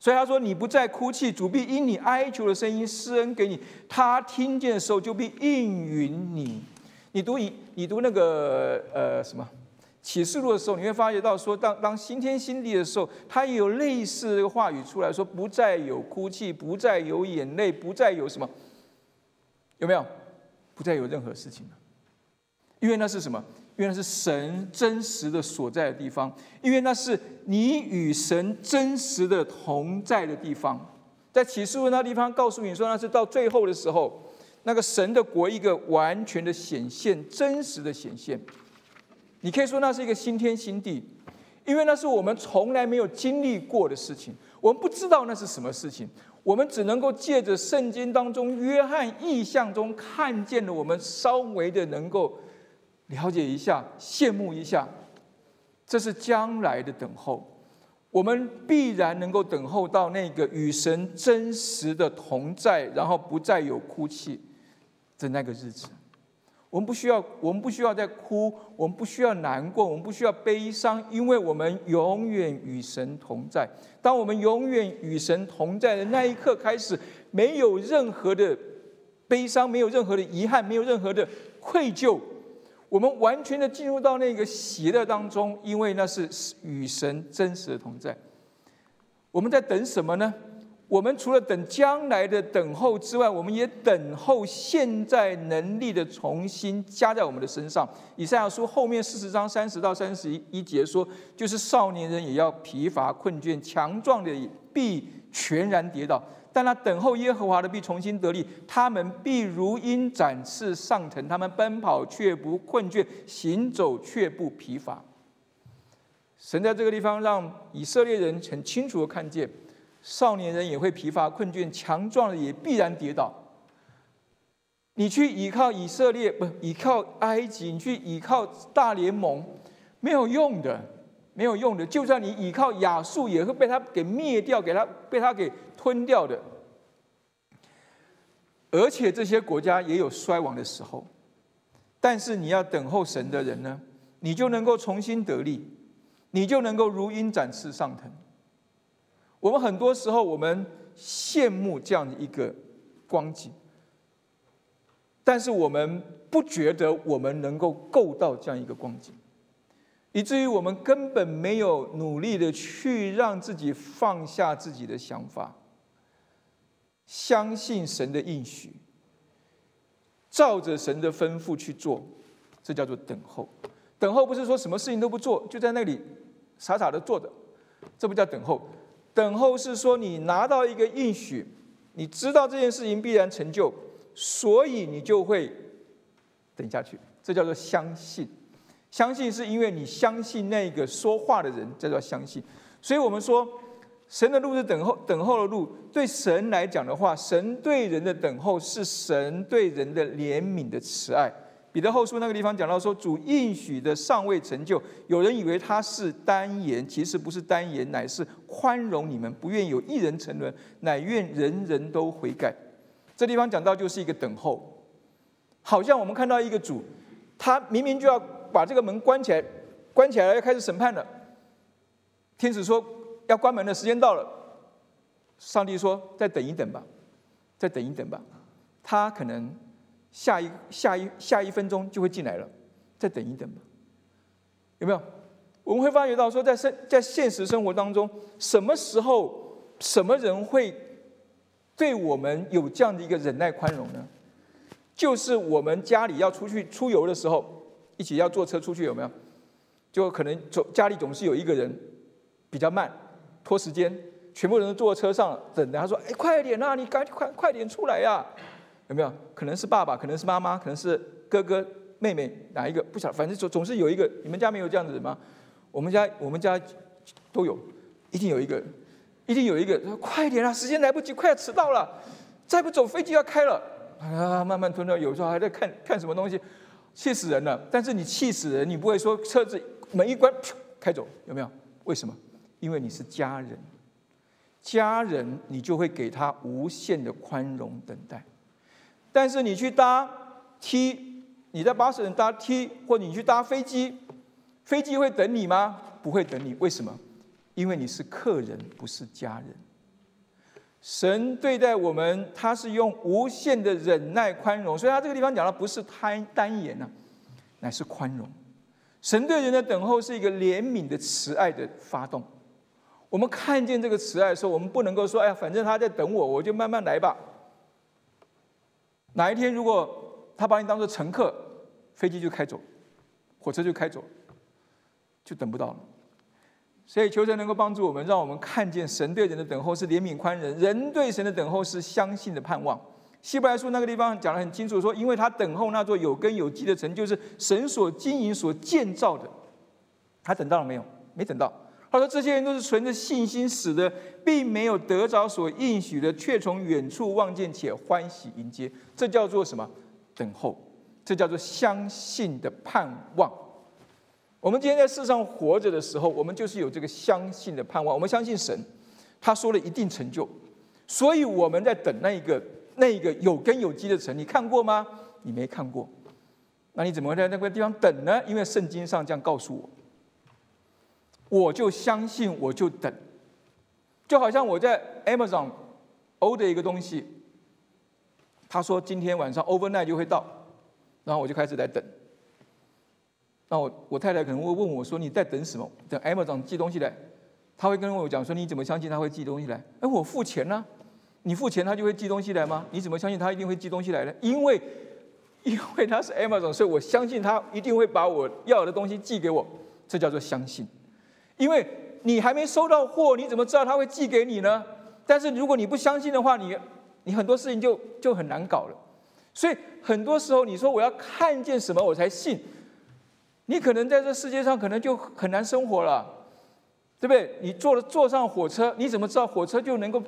所以他说：“你不再哭泣，主必因你哀求的声音施恩给你。他听见的时候，就必应允你。你读以你读那个呃什么启示录的时候，你会发觉到说，当当新天新地的时候，他也有类似的话语出来说，不再有哭泣，不再有眼泪，不再有什么，有没有？不再有任何事情了。因为那是什么？因因为是神真实的所在的地方，因为那是你与神真实的同在的地方。在启示录那地方告诉你说，那是到最后的时候，那个神的国一个完全的显现，真实的显现。你可以说那是一个新天新地，因为那是我们从来没有经历过的事情，我们不知道那是什么事情，我们只能够借着圣经当中约翰意象中看见的，我们稍微的能够。了解一下，羡慕一下，这是将来的等候。我们必然能够等候到那个与神真实的同在，然后不再有哭泣的那个日子。我们不需要，我们不需要再哭，我们不需要难过，我们不需要悲伤，因为我们永远与神同在。当我们永远与神同在的那一刻开始，没有任何的悲伤，没有任何的遗憾，没有任何的愧疚。我们完全的进入到那个喜乐当中，因为那是与神真实的同在。我们在等什么呢？我们除了等将来的等候之外，我们也等候现在能力的重新加在我们的身上。以赛亚书后面四十章三十到三十一节说，就是少年人也要疲乏困倦，强壮的必全然跌倒。但那等候耶和华的必重新得力，他们必如鹰展翅上腾，他们奔跑却不困倦，行走却不疲乏。神在这个地方让以色列人很清楚的看见，少年人也会疲乏困倦，强壮的也必然跌倒。你去依靠以色列，不依靠埃及，你去依靠大联盟，没有用的，没有用的。就算你依靠亚述，也会被他给灭掉，给他被他给。吞掉的，而且这些国家也有衰亡的时候，但是你要等候神的人呢，你就能够重新得力，你就能够如鹰展翅上腾。我们很多时候我们羡慕这样的一个光景，但是我们不觉得我们能够够到这样一个光景，以至于我们根本没有努力的去让自己放下自己的想法。相信神的应许，照着神的吩咐去做，这叫做等候。等候不是说什么事情都不做，就在那里傻傻的坐着，这不叫等候。等候是说你拿到一个应许，你知道这件事情必然成就，所以你就会等下去。这叫做相信。相信是因为你相信那个说话的人，这叫相信。所以我们说。神的路是等候，等候的路。对神来讲的话，神对人的等候是神对人的怜悯的慈爱。彼得后书那个地方讲到说，主应许的尚未成就，有人以为他是单言，其实不是单言，乃是宽容你们，不愿有一人沉沦，乃愿人人都悔改。这地方讲到就是一个等候，好像我们看到一个主，他明明就要把这个门关起来，关起来要开始审判了，天使说。要关门的时间到了，上帝说：“再等一等吧，再等一等吧。”他可能下一下一下一分钟就会进来了，再等一等吧。有没有？我们会发觉到说，在生在现实生活当中，什么时候什么人会对我们有这样的一个忍耐宽容呢？就是我们家里要出去出游的时候，一起要坐车出去，有没有？就可能总家里总是有一个人比较慢。拖时间，全部人都坐车上等着。他说：“哎，快点啊，你赶紧快快点出来呀！有没有？可能是爸爸，可能是妈妈，可能是哥哥、妹妹，哪一个不晓得？反正总总是有一个。你们家没有这样子的吗？我们家我们家都有，一定有一个，一定有一个。说快点啊，时间来不及，快要迟到了，再不走飞机要开了。啊，慢慢吞吞。有时候还在看看什么东西，气死人了。但是你气死人，你不会说车子门一关，开走，有没有？为什么？”因为你是家人，家人你就会给他无限的宽容等待。但是你去搭梯，你在巴士人搭梯，或你去搭飞机，飞机会等你吗？不会等你。为什么？因为你是客人，不是家人。神对待我们，他是用无限的忍耐宽容，所以他这个地方讲的不是贪单言呐，乃是宽容。神对人的等候是一个怜悯的慈爱的发动。我们看见这个慈爱的时候，我们不能够说：“哎呀，反正他在等我，我就慢慢来吧。”哪一天如果他把你当做乘客，飞机就开走，火车就开走，就等不到了。所以求神能够帮助我们，让我们看见神对人的等候是怜悯宽仁，人对神的等候是相信的盼望。希伯来书那个地方讲得很清楚，说因为他等候那座有根有基的城，就是神所经营、所建造的。他等到了没有？没等到。他说这些人都是存着信心死的，并没有得着所应许的，却从远处望见且欢喜迎接。这叫做什么？等候。这叫做相信的盼望。我们今天在世上活着的时候，我们就是有这个相信的盼望。我们相信神，他说了一定成就，所以我们在等那一个那一个有根有基的城。你看过吗？你没看过，那你怎么会在那个地方等呢？因为圣经上这样告诉我，我就相信，我就等。就好像我在 Amazon order 一个东西，他说今天晚上 overnight 就会到，然后我就开始在等。那我我太太可能会问我说：“你在等什么？等 Amazon 寄东西来？”他会跟我讲说：“你怎么相信他会寄东西来？”哎，我付钱呢，你付钱他就会寄东西来吗？你怎么相信他一定会寄东西来呢？因为因为他是 Amazon，所以我相信他一定会把我要的东西寄给我。这叫做相信。因为你还没收到货，你怎么知道他会寄给你呢？但是如果你不相信的话，你你很多事情就就很难搞了。所以很多时候你说我要看见什么我才信。你可能在这世界上可能就很难生活了，对不对？你坐了坐上火车，你怎么知道火车就能够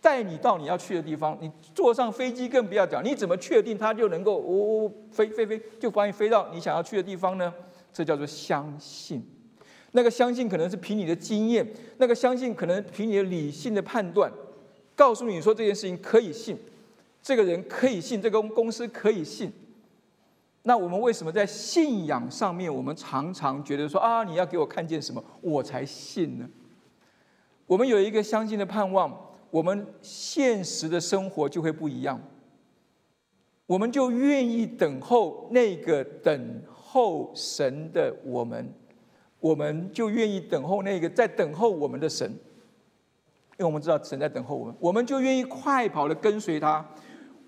带你到你要去的地方？你坐上飞机更不要讲，你怎么确定它就能够呜呜飞飞飞就把你飞到你想要去的地方呢？这叫做相信。那个相信可能是凭你的经验，那个相信可能凭你的理性的判断，告诉你说这件事情可以信，这个人可以信，这个公司可以信。那我们为什么在信仰上面，我们常常觉得说啊，你要给我看见什么，我才信呢？我们有一个相信的盼望，我们现实的生活就会不一样。我们就愿意等候那个等候神的我们，我们就愿意等候那个在等候我们的神，因为我们知道神在等候我们，我们就愿意快跑的跟随他，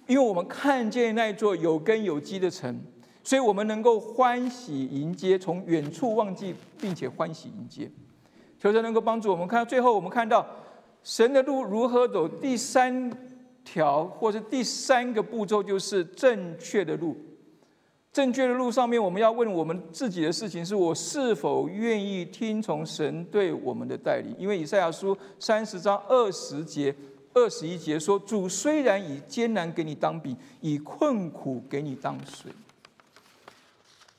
因为我们看见那座有根有基的城。所以我们能够欢喜迎接，从远处忘记，并且欢喜迎接。求神能够帮助我们。看到最后，我们看到神的路如何走。第三条，或者第三个步骤，就是正确的路。正确的路上面，我们要问我们自己的事情：是我是否愿意听从神对我们的带领？因为以赛亚书三十章二十节、二十一节说：“主虽然以艰难给你当饼，以困苦给你当水。”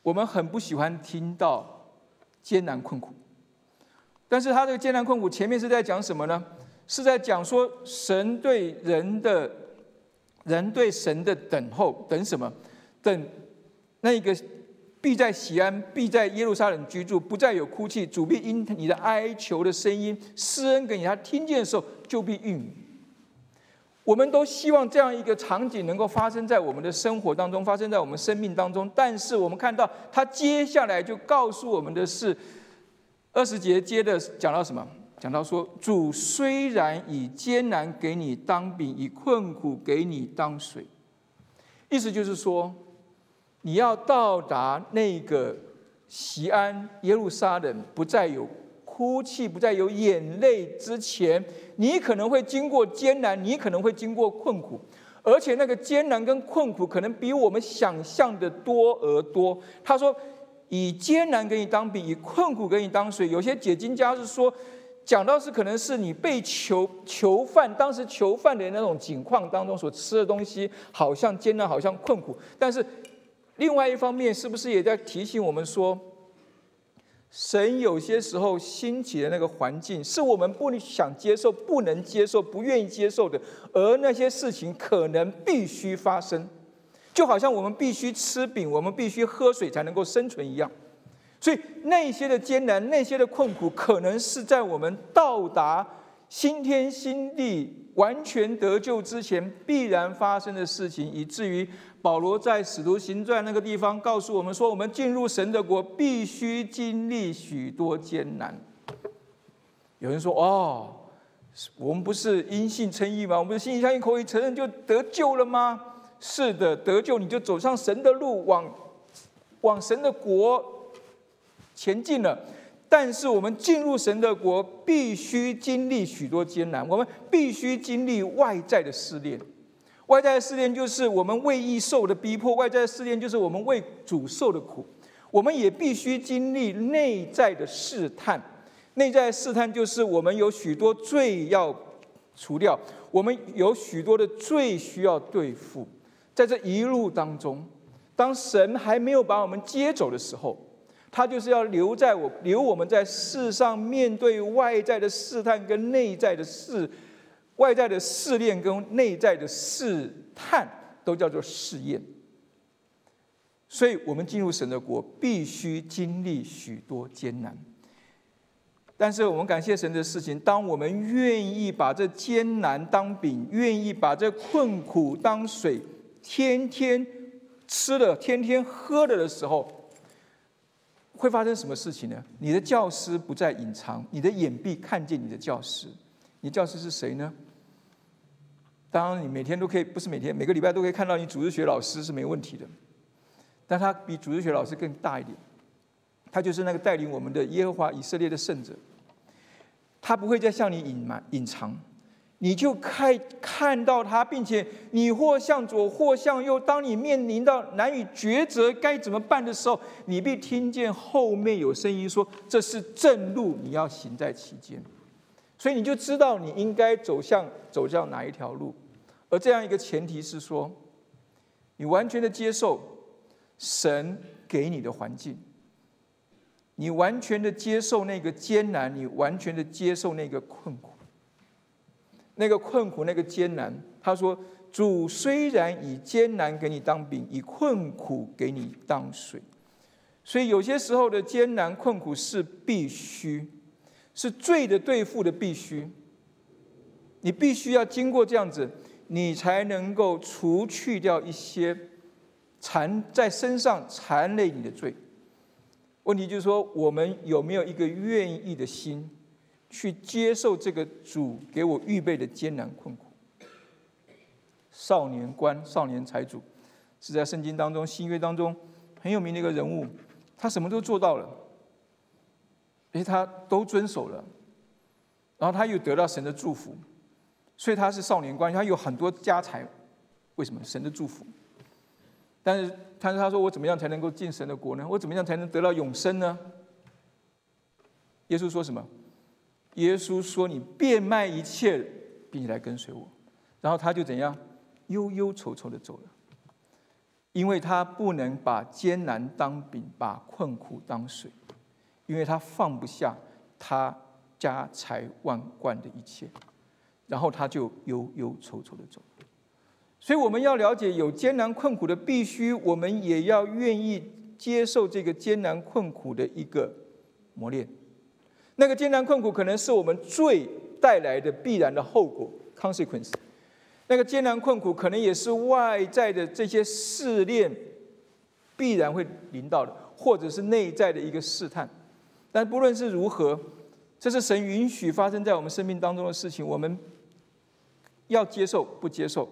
我们很不喜欢听到艰难困苦，但是他这个艰难困苦前面是在讲什么呢？是在讲说神对人的，人对神的等候，等什么？等那一个必在西安，必在耶路撒冷居住，不再有哭泣，主必因你的哀求的声音施恩给你，他听见的时候就必应允。我们都希望这样一个场景能够发生在我们的生活当中，发生在我们生命当中。但是我们看到他接下来就告诉我们的是，二十节接的讲到什么？讲到说，主虽然以艰难给你当饼，以困苦给你当水，意思就是说，你要到达那个西安耶路撒冷，不再有。哭泣不再有眼泪之前，你可能会经过艰难，你可能会经过困苦，而且那个艰难跟困苦可能比我们想象的多而多。他说：“以艰难给你当饼，以困苦给你当水。”有些解经家是说，讲到是可能是你被囚囚犯，当时囚犯的那种境况当中所吃的东西，好像艰难，好像困苦。但是另外一方面，是不是也在提醒我们说？神有些时候兴起的那个环境，是我们不想接受、不能接受、不愿意接受的，而那些事情可能必须发生，就好像我们必须吃饼、我们必须喝水才能够生存一样。所以那些的艰难、那些的困苦，可能是在我们到达新天新地、完全得救之前必然发生的事情，以至于。保罗在使徒行传那个地方告诉我们说：“我们进入神的国，必须经历许多艰难。”有人说：“哦，我们不是因信称义吗？我们是信心相信口语承认就得救了吗？”是的，得救你就走上神的路，往往神的国前进了。但是我们进入神的国，必须经历许多艰难，我们必须经历外在的试炼。外在的试炼就是我们为义受的逼迫，外在的试炼就是我们为主受的苦。我们也必须经历内在的试探，内在试探就是我们有许多罪要除掉，我们有许多的罪需要对付。在这一路当中，当神还没有把我们接走的时候，他就是要留在我留我们在世上面对外在的试探跟内在的试，外在的试炼跟内在的试探都叫做试验。所以，我们进入神的国，必须经历许多艰难。但是，我们感谢神的事情，当我们愿意把这艰难当饼，愿意把这困苦当水，天天吃了，天天喝了的时候，会发生什么事情呢？你的教师不再隐藏，你的眼壁看见你的教师。你教师是谁呢？当然，你每天都可以，不是每天，每个礼拜都可以看到你主日学老师是没问题的。但他比主日学老师更大一点，他就是那个带领我们的耶和华以色列的圣者。他不会再向你隐瞒隐藏，你就看看到他，并且你或向左或向右。当你面临到难以抉择该怎么办的时候，你必听见后面有声音说：“这是正路，你要行在其间。”所以你就知道你应该走向走向哪一条路。而这样一个前提是说，你完全的接受。神给你的环境，你完全的接受那个艰难，你完全的接受那个困苦，那个困苦，那个艰难。他说：“主虽然以艰难给你当饼，以困苦给你当水。”所以有些时候的艰难困苦是必须，是罪的对付的必须。你必须要经过这样子，你才能够除去掉一些。缠在身上缠累你的罪，问题就是说，我们有没有一个愿意的心，去接受这个主给我预备的艰难困苦？少年官、少年财主，是在圣经当中新约当中很有名的一个人物，他什么都做到了，而且他都遵守了，然后他又得到神的祝福，所以他是少年官，他有很多家财，为什么？神的祝福。但是，但是他说：“我怎么样才能够进神的国呢？我怎么样才能得到永生呢？”耶稣说什么？耶稣说：“你变卖一切，并且来跟随我。”然后他就怎样？忧忧愁愁的走了，因为他不能把艰难当饼，把困苦当水，因为他放不下他家财万贯的一切，然后他就忧忧愁愁的走。所以我们要了解，有艰难困苦的必须，我们也要愿意接受这个艰难困苦的一个磨练。那个艰难困苦可能是我们罪带来的必然的后果 （consequence）。那个艰难困苦可能也是外在的这些试炼必然会临到的，或者是内在的一个试探。但不论是如何，这是神允许发生在我们生命当中的事情，我们要接受不接受？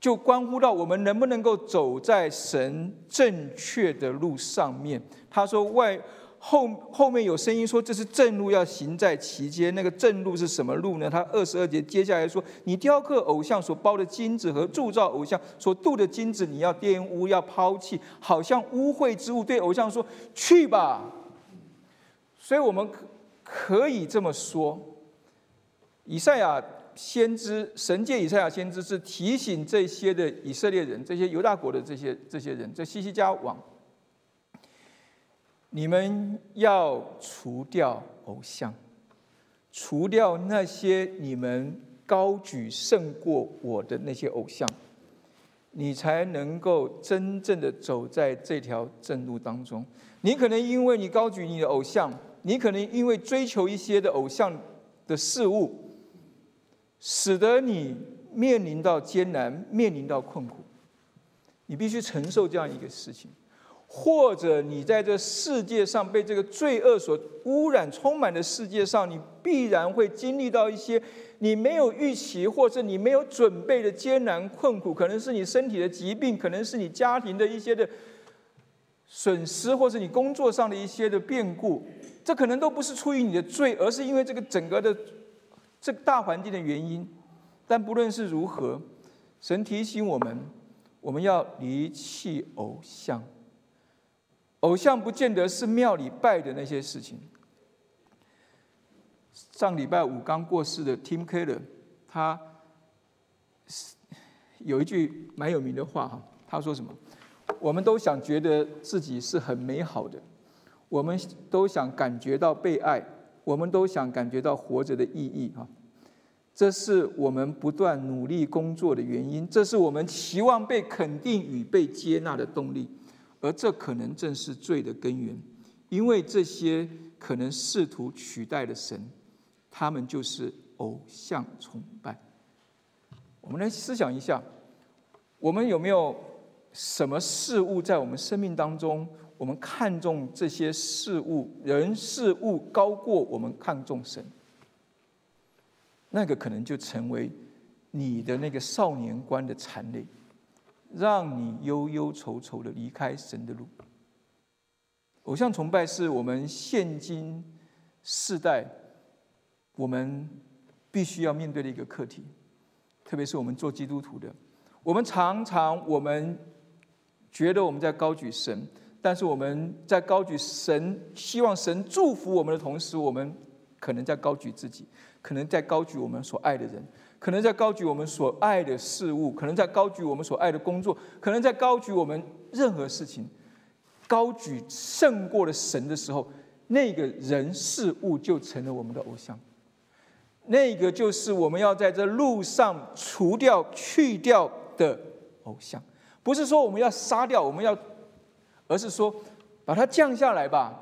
就关乎到我们能不能够走在神正确的路上面。他说：“外后后面有声音说，这是正路，要行在其间。那个正路是什么路呢？”他二十二节接下来说：“你雕刻偶像所包的金子和铸造偶像所镀的金子，你要玷污，要抛弃，好像污秽之物。对偶像说：去吧。”所以我们可以这么说，以赛亚。先知神界以赛亚先知是提醒这些的以色列人，这些犹大国的这些这些人，这西西家王，你们要除掉偶像，除掉那些你们高举胜过我的那些偶像，你才能够真正的走在这条正路当中。你可能因为你高举你的偶像，你可能因为追求一些的偶像的事物。使得你面临到艰难，面临到困苦，你必须承受这样一个事情，或者你在这世界上被这个罪恶所污染、充满的世界上，你必然会经历到一些你没有预期或者你没有准备的艰难困苦，可能是你身体的疾病，可能是你家庭的一些的损失，或是你工作上的一些的变故，这可能都不是出于你的罪，而是因为这个整个的这个大环境的原因。但不论是如何，神提醒我们，我们要离弃偶像。偶像不见得是庙里拜的那些事情。上礼拜五刚过世的 Tim Keller，他有一句蛮有名的话哈，他说什么？我们都想觉得自己是很美好的，我们都想感觉到被爱，我们都想感觉到活着的意义哈。这是我们不断努力工作的原因，这是我们期望被肯定与被接纳的动力。而这可能正是罪的根源，因为这些可能试图取代的神，他们就是偶像崇拜。我们来思想一下，我们有没有什么事物在我们生命当中，我们看重这些事物、人事物高过我们看重神？那个可能就成为你的那个少年观的残累。让你忧忧愁愁的离开神的路。偶像崇拜是我们现今世代我们必须要面对的一个课题，特别是我们做基督徒的，我们常常我们觉得我们在高举神，但是我们在高举神，希望神祝福我们的同时，我们可能在高举自己，可能在高举我们所爱的人。可能在高举我们所爱的事物，可能在高举我们所爱的工作，可能在高举我们任何事情，高举胜过了神的时候，那个人事物就成了我们的偶像。那个就是我们要在这路上除掉、去掉的偶像，不是说我们要杀掉，我们要，而是说把它降下来吧，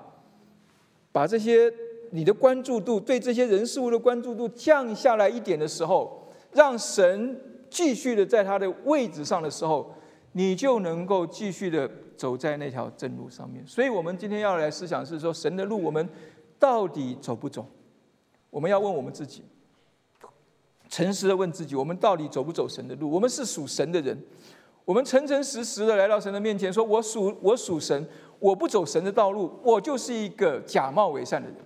把这些你的关注度对这些人事物的关注度降下来一点的时候。让神继续的在他的位置上的时候，你就能够继续的走在那条正路上面。所以，我们今天要来思想是说，神的路我们到底走不走？我们要问我们自己，诚实的问自己：我们到底走不走神的路？我们是属神的人，我们诚诚实实的来到神的面前，说我属我属神，我不走神的道路，我就是一个假冒伪善的人。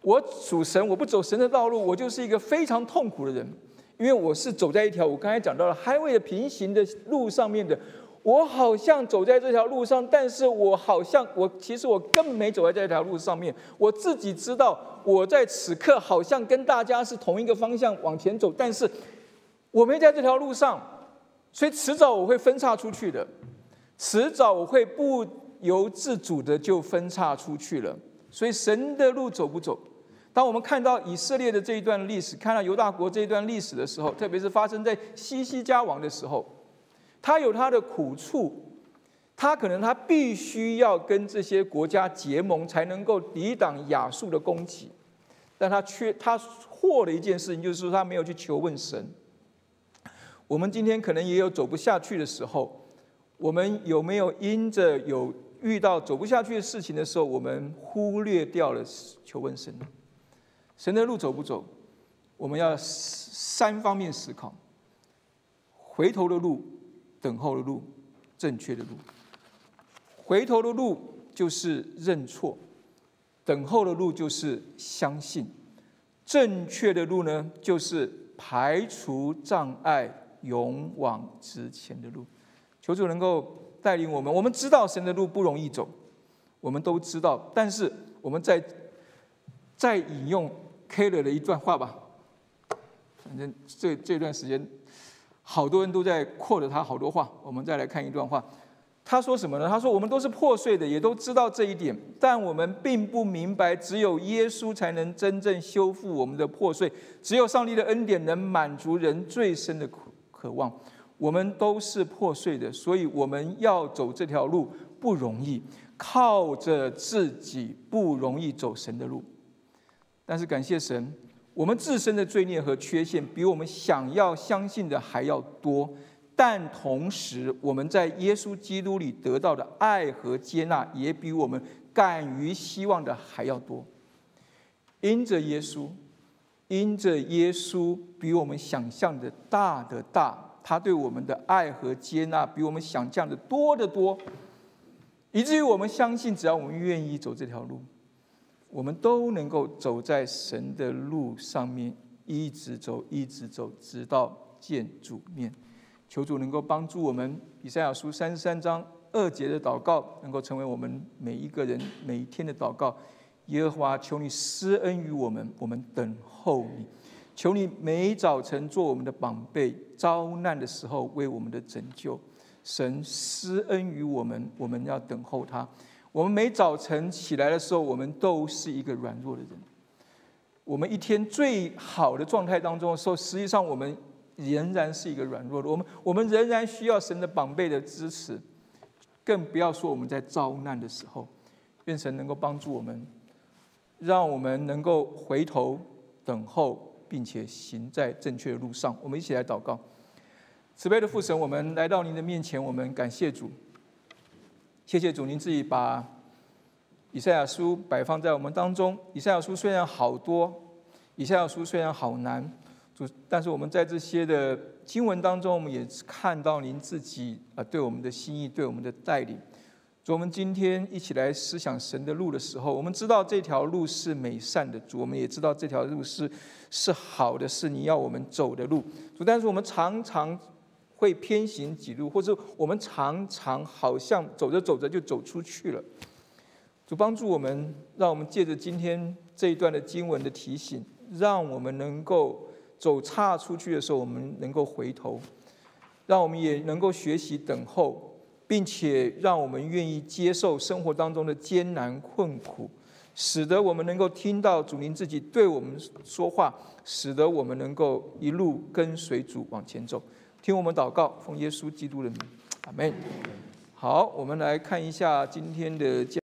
我属神，我不走神的道路，我就是一个非常痛苦的人。因为我是走在一条我刚才讲到了 highway 的平行的路上面的，我好像走在这条路上，但是我好像我其实我根本没走在这条路上面。我自己知道我在此刻好像跟大家是同一个方向往前走，但是我没在这条路上，所以迟早我会分叉出去的，迟早我会不由自主的就分叉出去了。所以神的路走不走？当我们看到以色列的这一段历史，看到犹大国这一段历史的时候，特别是发生在西西家王的时候，他有他的苦处，他可能他必须要跟这些国家结盟，才能够抵挡亚述的攻击，但他缺他错的一件事情，就是说他没有去求问神。我们今天可能也有走不下去的时候，我们有没有因着有遇到走不下去的事情的时候，我们忽略掉了求问神？神的路走不走？我们要三方面思考：回头的路、等候的路、正确的路。回头的路就是认错，等候的路就是相信，正确的路呢，就是排除障碍，勇往直前的路。求主能够带领我们。我们知道神的路不容易走，我们都知道，但是我们在在引用。K 了的一段话吧，反正这这段时间，好多人都在扩着他好多话。我们再来看一段话，他说什么呢？他说：“我们都是破碎的，也都知道这一点，但我们并不明白，只有耶稣才能真正修复我们的破碎，只有上帝的恩典能满足人最深的苦渴望。我们都是破碎的，所以我们要走这条路不容易，靠着自己不容易走神的路。”但是感谢神，我们自身的罪孽和缺陷比我们想要相信的还要多，但同时我们在耶稣基督里得到的爱和接纳也比我们敢于希望的还要多。因着耶稣，因着耶稣比我们想象的大的大，他对我们的爱和接纳比我们想象的多得多。以至于我们相信，只要我们愿意走这条路，我们都能够走在神的路上面，一直走，一直走，直到见主面。求主能够帮助我们。以赛亚书三十三章二节的祷告，能够成为我们每一个人每一天的祷告。耶和华，求你施恩于我们，我们等候你。求你每早晨做我们的宝贝，遭难的时候为我们的拯救。神施恩于我们，我们要等候他。我们每早晨起来的时候，我们都是一个软弱的人。我们一天最好的状态当中的时候，实际上我们仍然是一个软弱的。我们我们仍然需要神的宝贝的支持，更不要说我们在遭难的时候，愿神能够帮助我们。让我们能够回头等候，并且行在正确的路上。我们一起来祷告，慈悲的父神，我们来到您的面前，我们感谢主，谢谢主，您自己把以赛亚书摆放在我们当中。以赛亚书虽然好多，以赛亚书虽然好难，主，但是我们在这些的经文当中，我们也看到您自己啊对我们的心意，对我们的带领。主，我们今天一起来思想神的路的时候，我们知道这条路是美善的。主，我们也知道这条路是是好的，是你要我们走的路。主，但是我们常常会偏行几路，或者我们常常好像走着走着就走出去了。主，帮助我们，让我们借着今天这一段的经文的提醒，让我们能够走岔出去的时候，我们能够回头，让我们也能够学习等候。并且让我们愿意接受生活当中的艰难困苦，使得我们能够听到主您自己对我们说话，使得我们能够一路跟随主往前走。听我们祷告，奉耶稣基督的名，阿门。好，我们来看一下今天的。